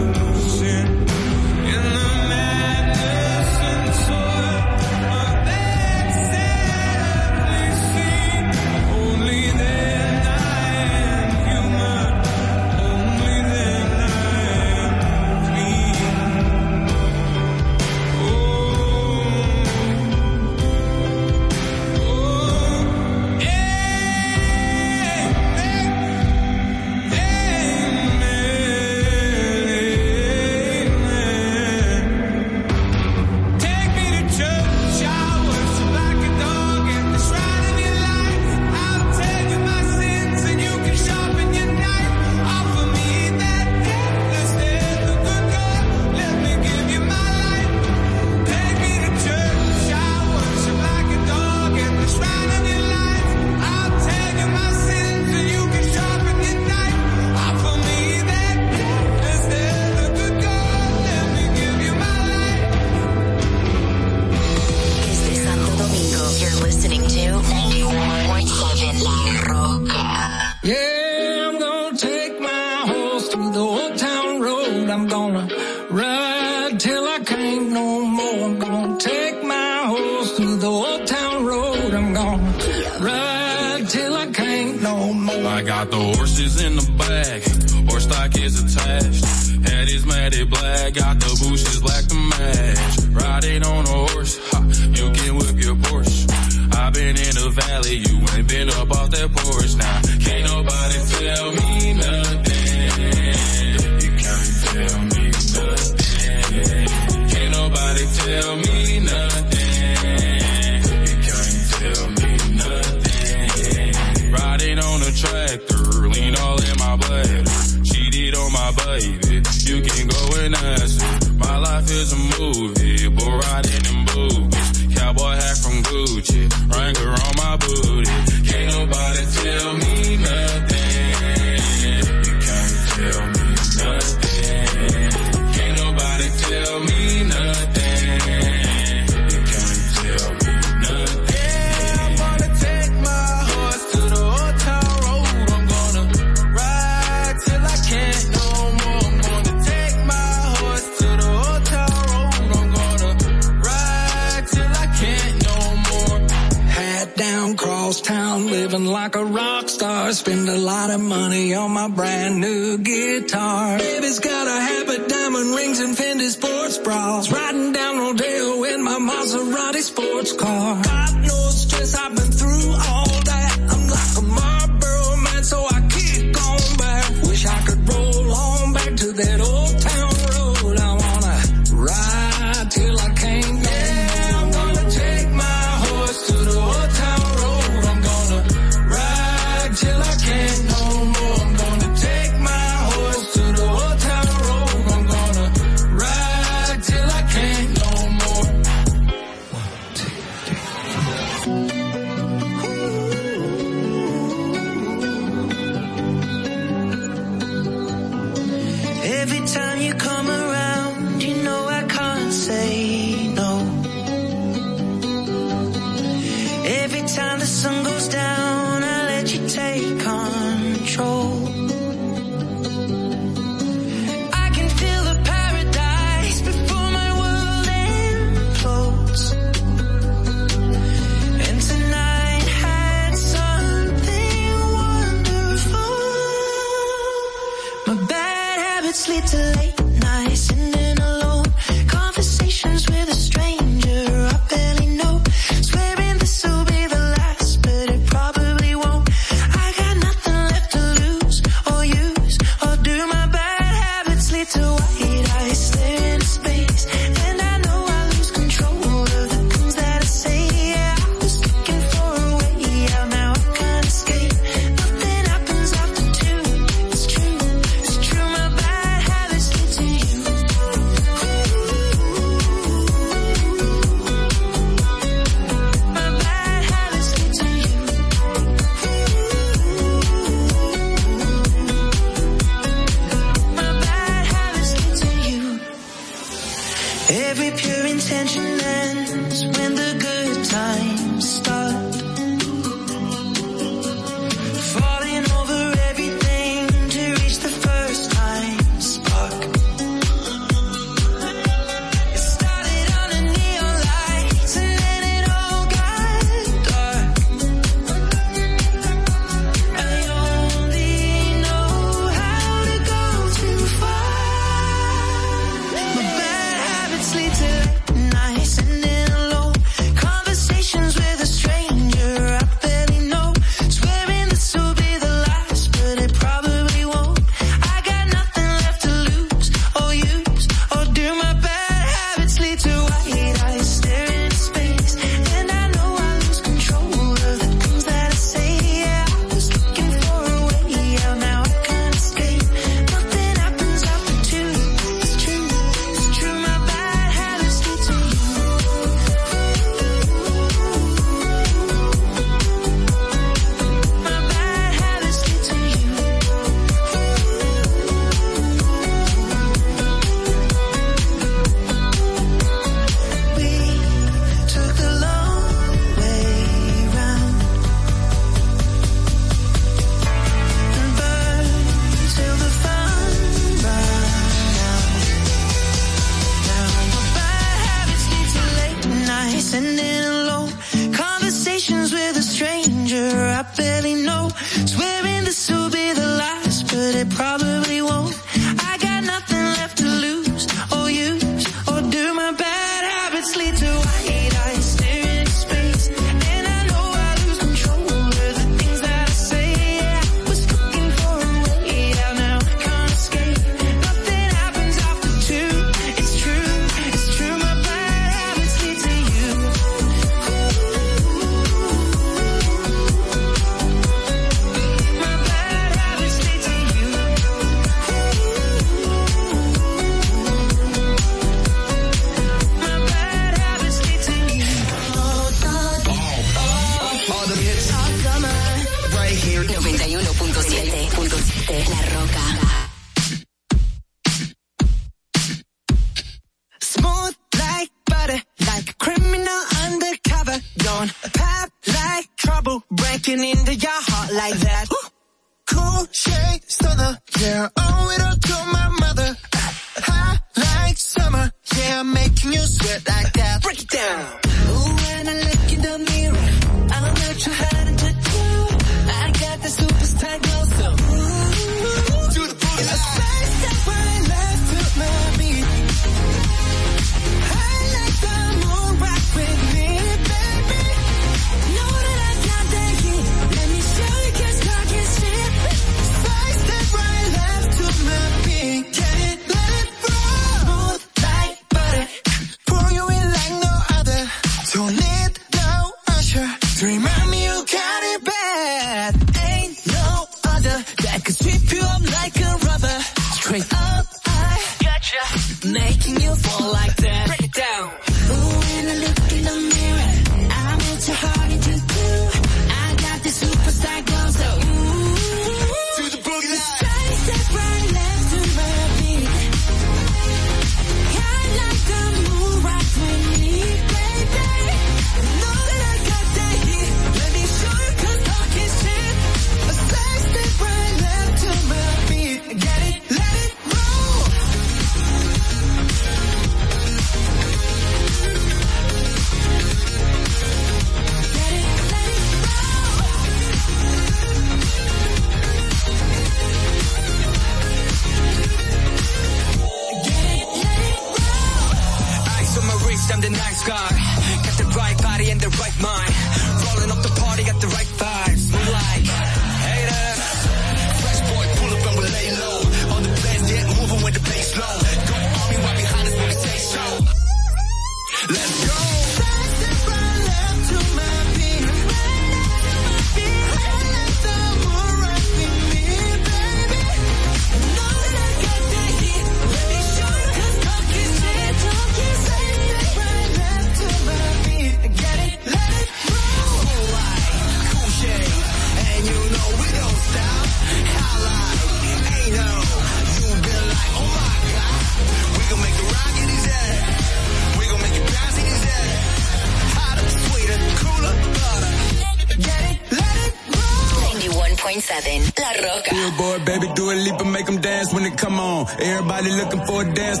Everybody looking for a dance,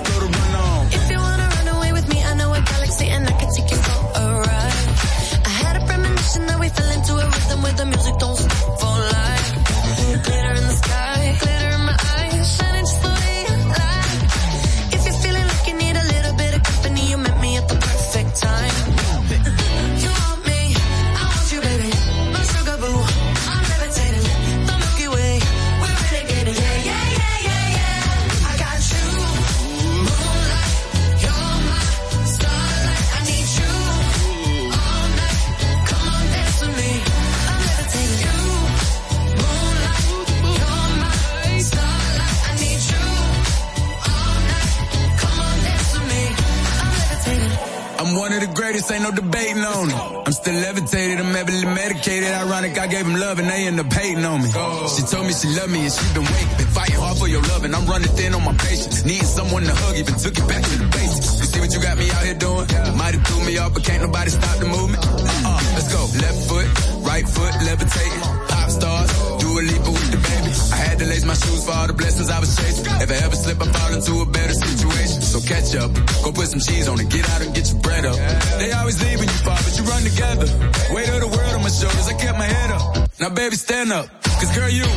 up, cause girl, you.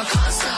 a.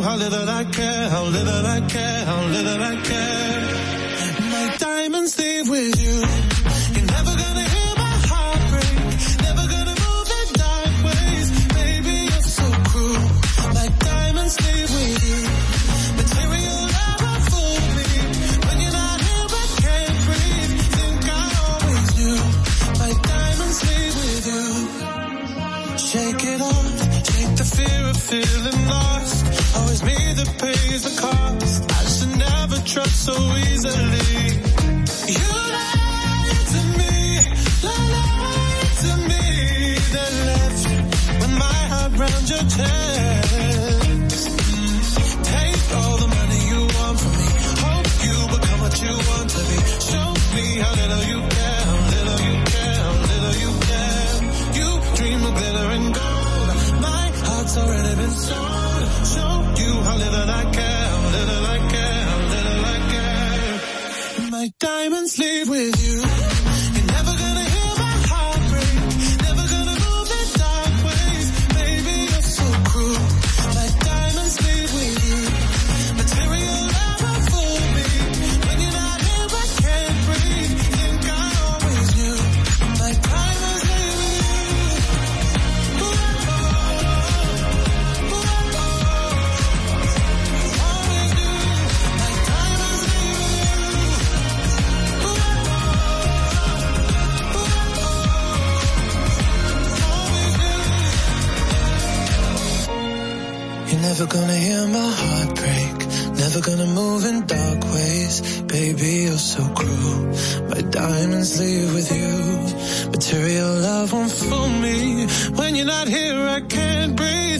how little I care, how little I care, how little I care. My diamonds stay with you. You're never gonna trust so easily. In dark ways. Baby, you're so cruel. My diamonds leave with you. Material love won't fool me. When you're not here, I can't breathe.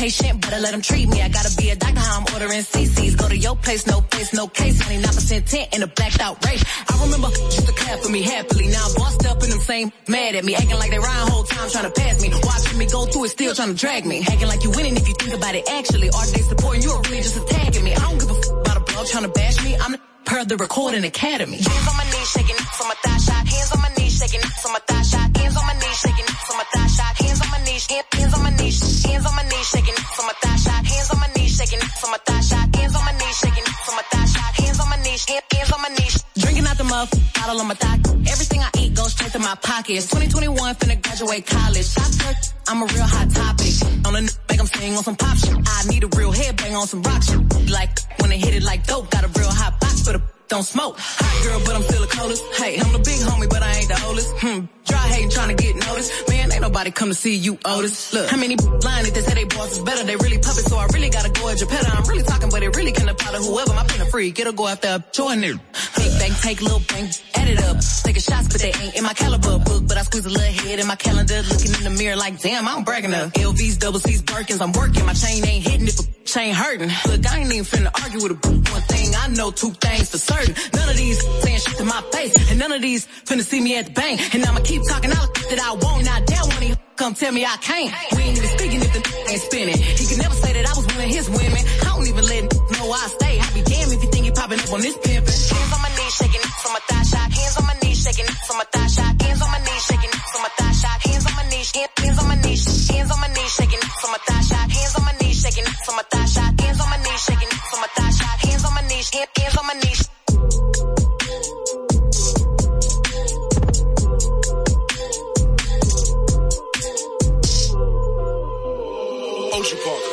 patient, better let them treat me. I gotta be a doctor, how I'm ordering CC's. Go to your place, no place, no case. 29% tent in a blacked out race. I remember just to clap for me happily. Now I'm bossed up and them same mad at me. Acting like they rhyme whole time trying to pass me. Watching me go through it, still trying to drag me. Acting like you winning if you think about it actually. Are they supporting you or really just attacking me? I don't give a f- about a blog trying to bash me. I'm the per the recording academy. Hands on my knees shaking come to see you, Otis. Look, how many lying if they say they boss is better? They really puppets, so I really gotta go at Geppetto. I'm really talking, but it really can apply to whoever. My pen a freak, it'll go after a join it. Big bang, take little bank, add it up. Taking shots, but they ain't in my caliber book. But I squeeze a little head in my calendar, looking in the mirror like, damn, I'm bragging up. LVs, double C's, Birkins, I'm working. My chain ain't hitting it for bitch ain't hurting. Look, I ain't even finna argue with a boo. One thing, I know two things for certain. None of these saying shit to my face, and none of these finna see me at the bank. And I'ma keep talking all the that I won't. Not dare when he come tell me I can't. We ain't even speaking if the ain't spinning. He can never say that I was one of his women. I don't even let know I stay. I be damned if you think he popping up on this pimpin'. Hands on my knees, shaking, from my thigh shot. Hands on my knees, shaking, from my thigh shot. Hands on my knees. hands on my knees. Ocean Park.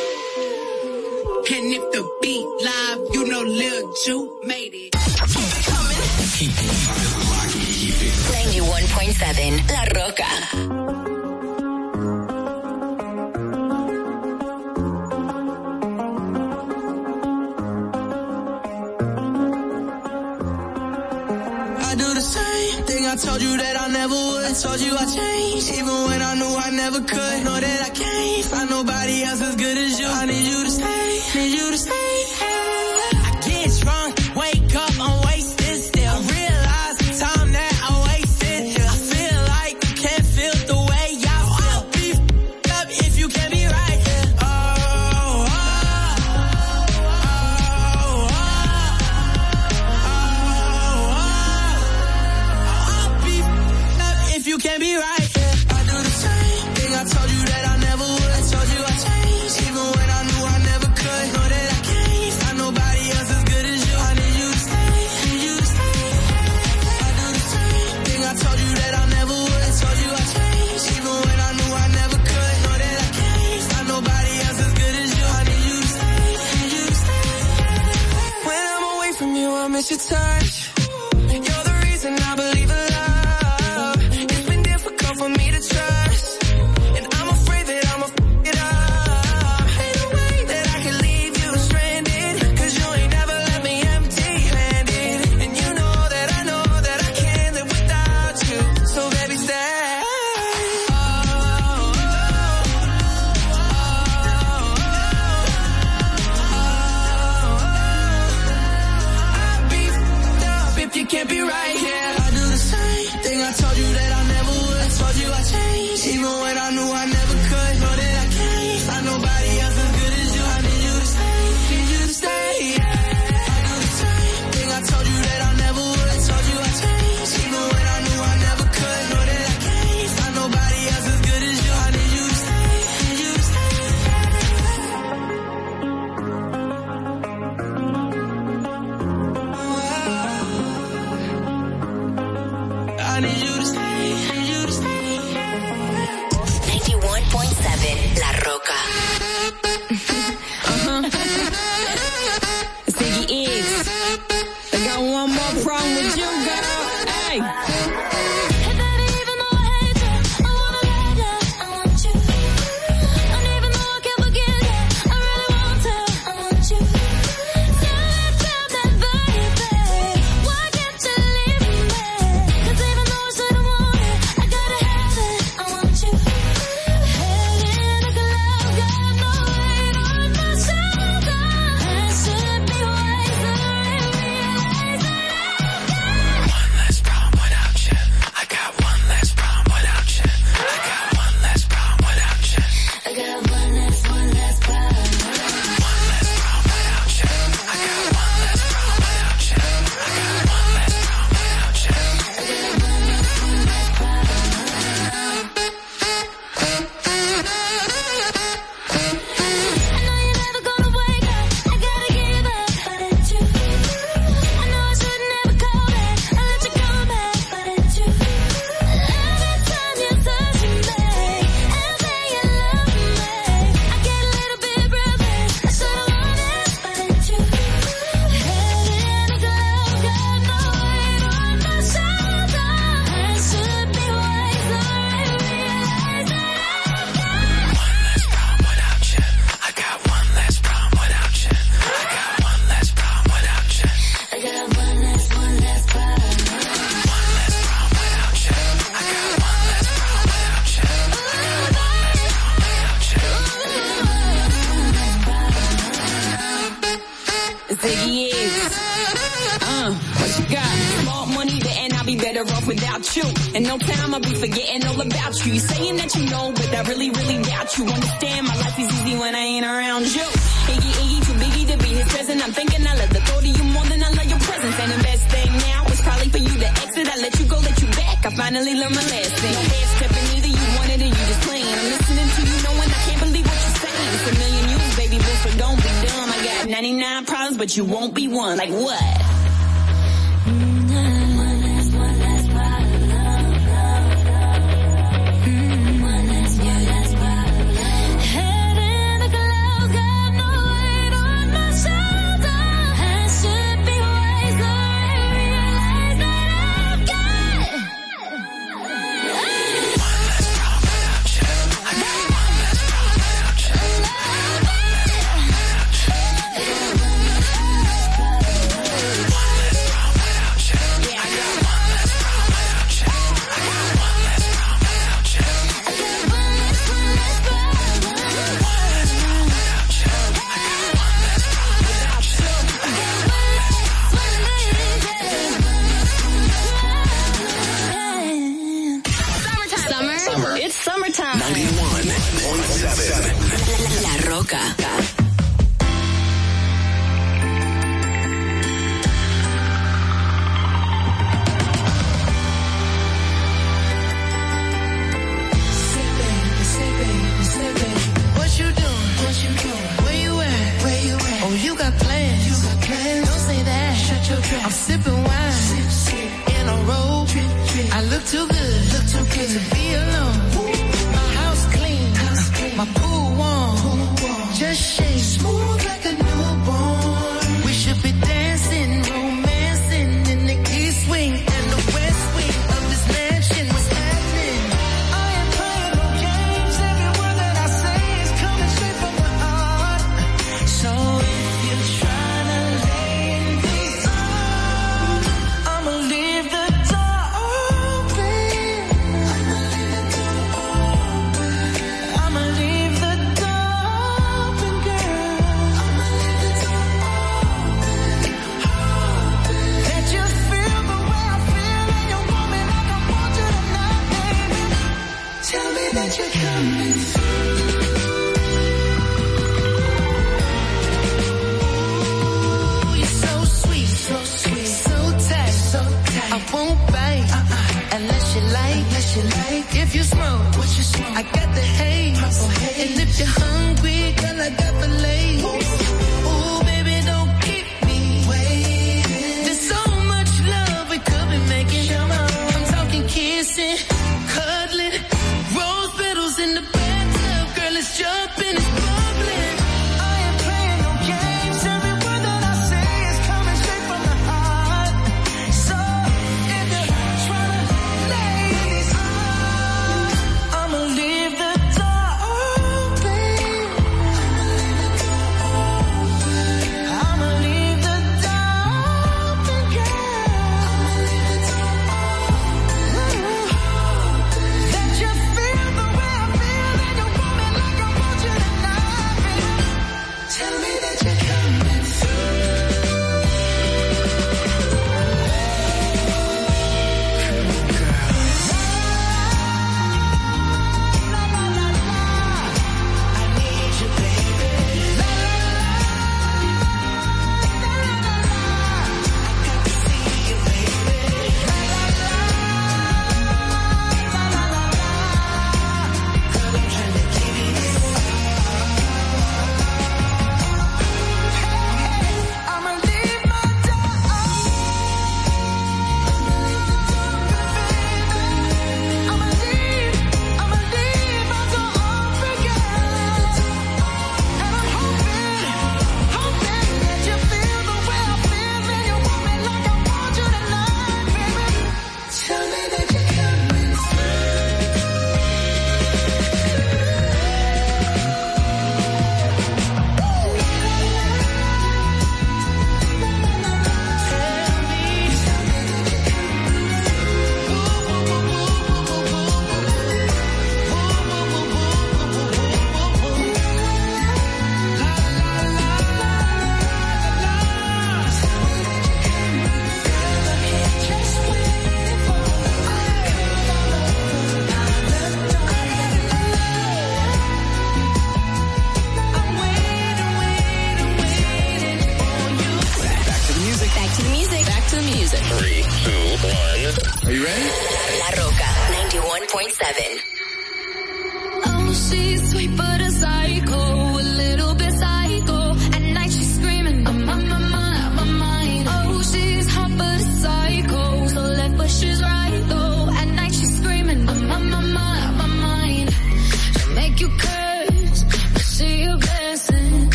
La Roca.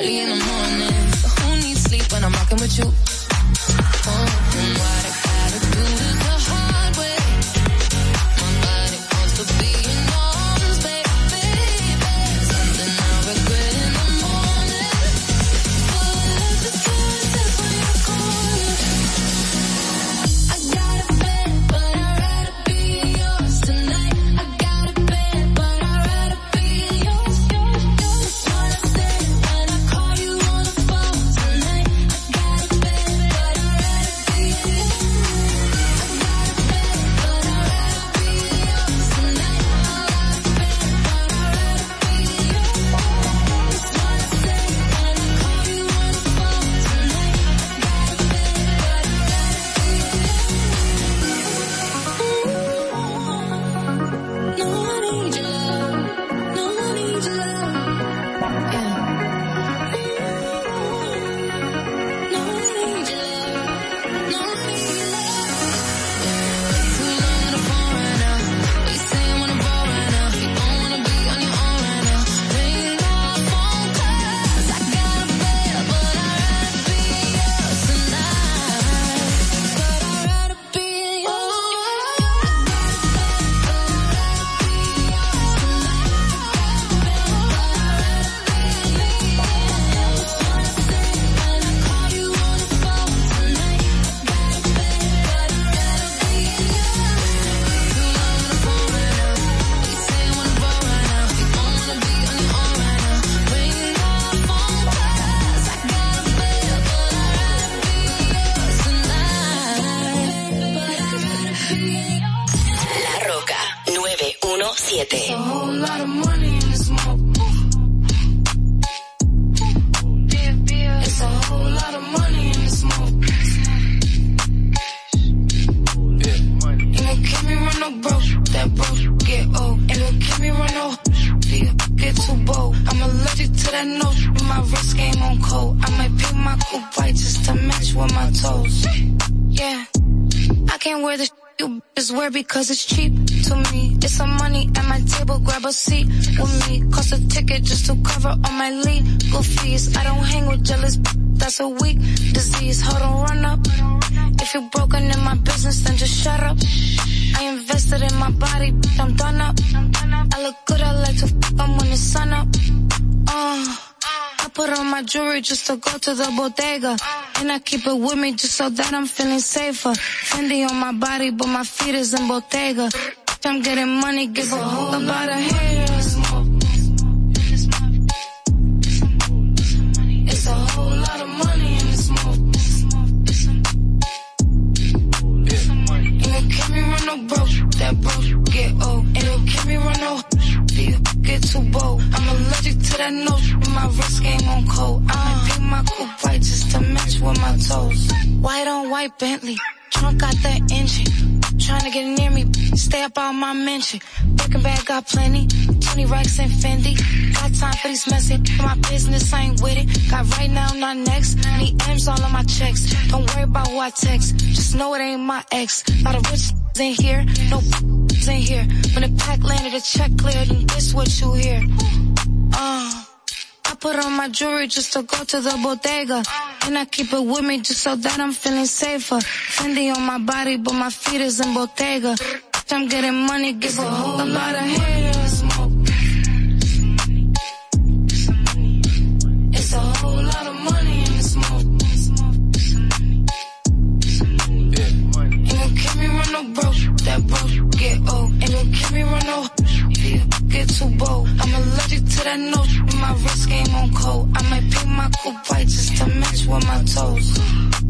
early in the morning. So who needs sleep when I'm rocking with you? The bodega. And I keep it with me just so that I'm feeling safer. Fendi on my body, but my feet is in Bottega. I'm getting money, give a whole about a haters. It's a whole lot of money in this no keep me run no broke, that broke get old. Ain't no keep me run no get too bold. I'm allergic to that nose, my wrist game on cold. I might pick my coupe white just to match with my toes. White on white Bentley, trunk got that engine. Trying to get near me, stay up on my mention. Birkin bag got plenty, 20 racks and Fendi. Got time for these messy, my business I ain't with it. Got right now, not next. Need M's all on my checks. Don't worry about who I text, just know it ain't my ex. Lot of rich in here, no in here. When the pack landed, the check cleared, and this what you hear. Uh, put on my jewelry just to go to the bodega. And I keep it with me just so that I'm feeling safer. Fendi on my body, but my feet is in Bottega. I'm getting money, give a whole lot of haters. It's a whole lot of money in this smoke. Ain't no keep me run no broke, that broke get old. No keep me run no get too bold. I'm allergic to that nose, my wrist game on cold. I might pick my coupe white just to match with my toes.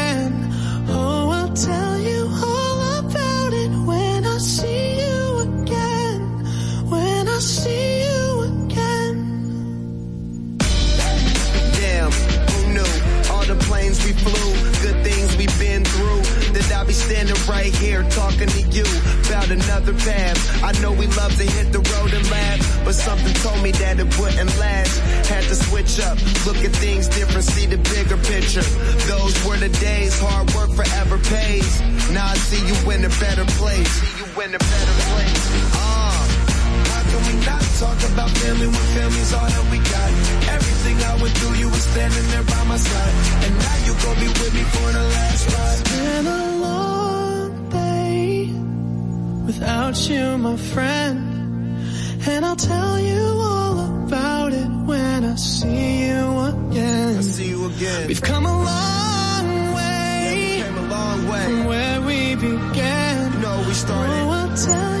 You about another path. I know we love to hit the road and laugh, but something told me that it wouldn't last. Had to switch up, look at things different, see the bigger picture. Those were the days, hard work forever pays. Now I see you in a better place. See you in a better place. Uh, how can we not talk about family when family's all that we got? Everything I went through, you were standing tell you all about it when I see you again. I see you again. We've come a long way, Came a long way. from where we began. You know we started. Oh, I'll tell you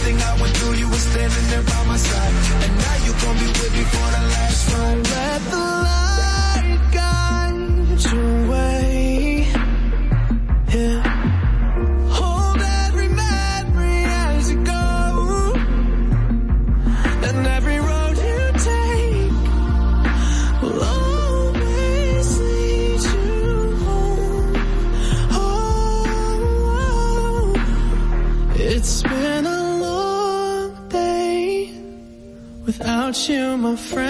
Everything I went through, you were standing there by my side. And now you gon' be with me for the last ride. Let the light guide your way. Friend.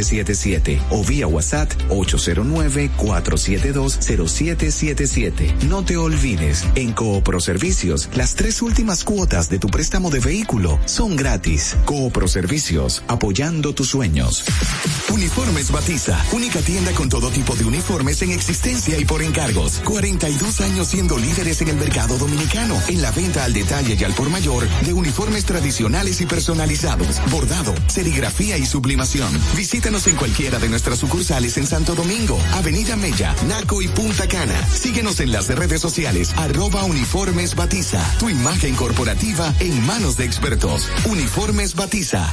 809-4720777 o vía WhatsApp 809-4720777. No te olvides, en Coopro Servicios, las tres últimas cuotas de tu préstamo de vehículo son gratis. Coopro Servicios, apoyando tus sueños. Uniformes Batiza, única tienda con todo tipo de uniformes en existencia y por encargos. 42 años siendo líderes en el mercado dominicano, en la venta al detalle y al por mayor de uniformes tradicionales y personalizados, bordado, serigrafía y sublimación. Visítanos en cualquiera de nuestras sucursales en Santo Domingo, Avenida Mella, Naco y Punta Cana. Síguenos en las redes sociales, arroba uniformes Batiza. Tu imagen corporativa en manos de expertos. Uniformes Batiza.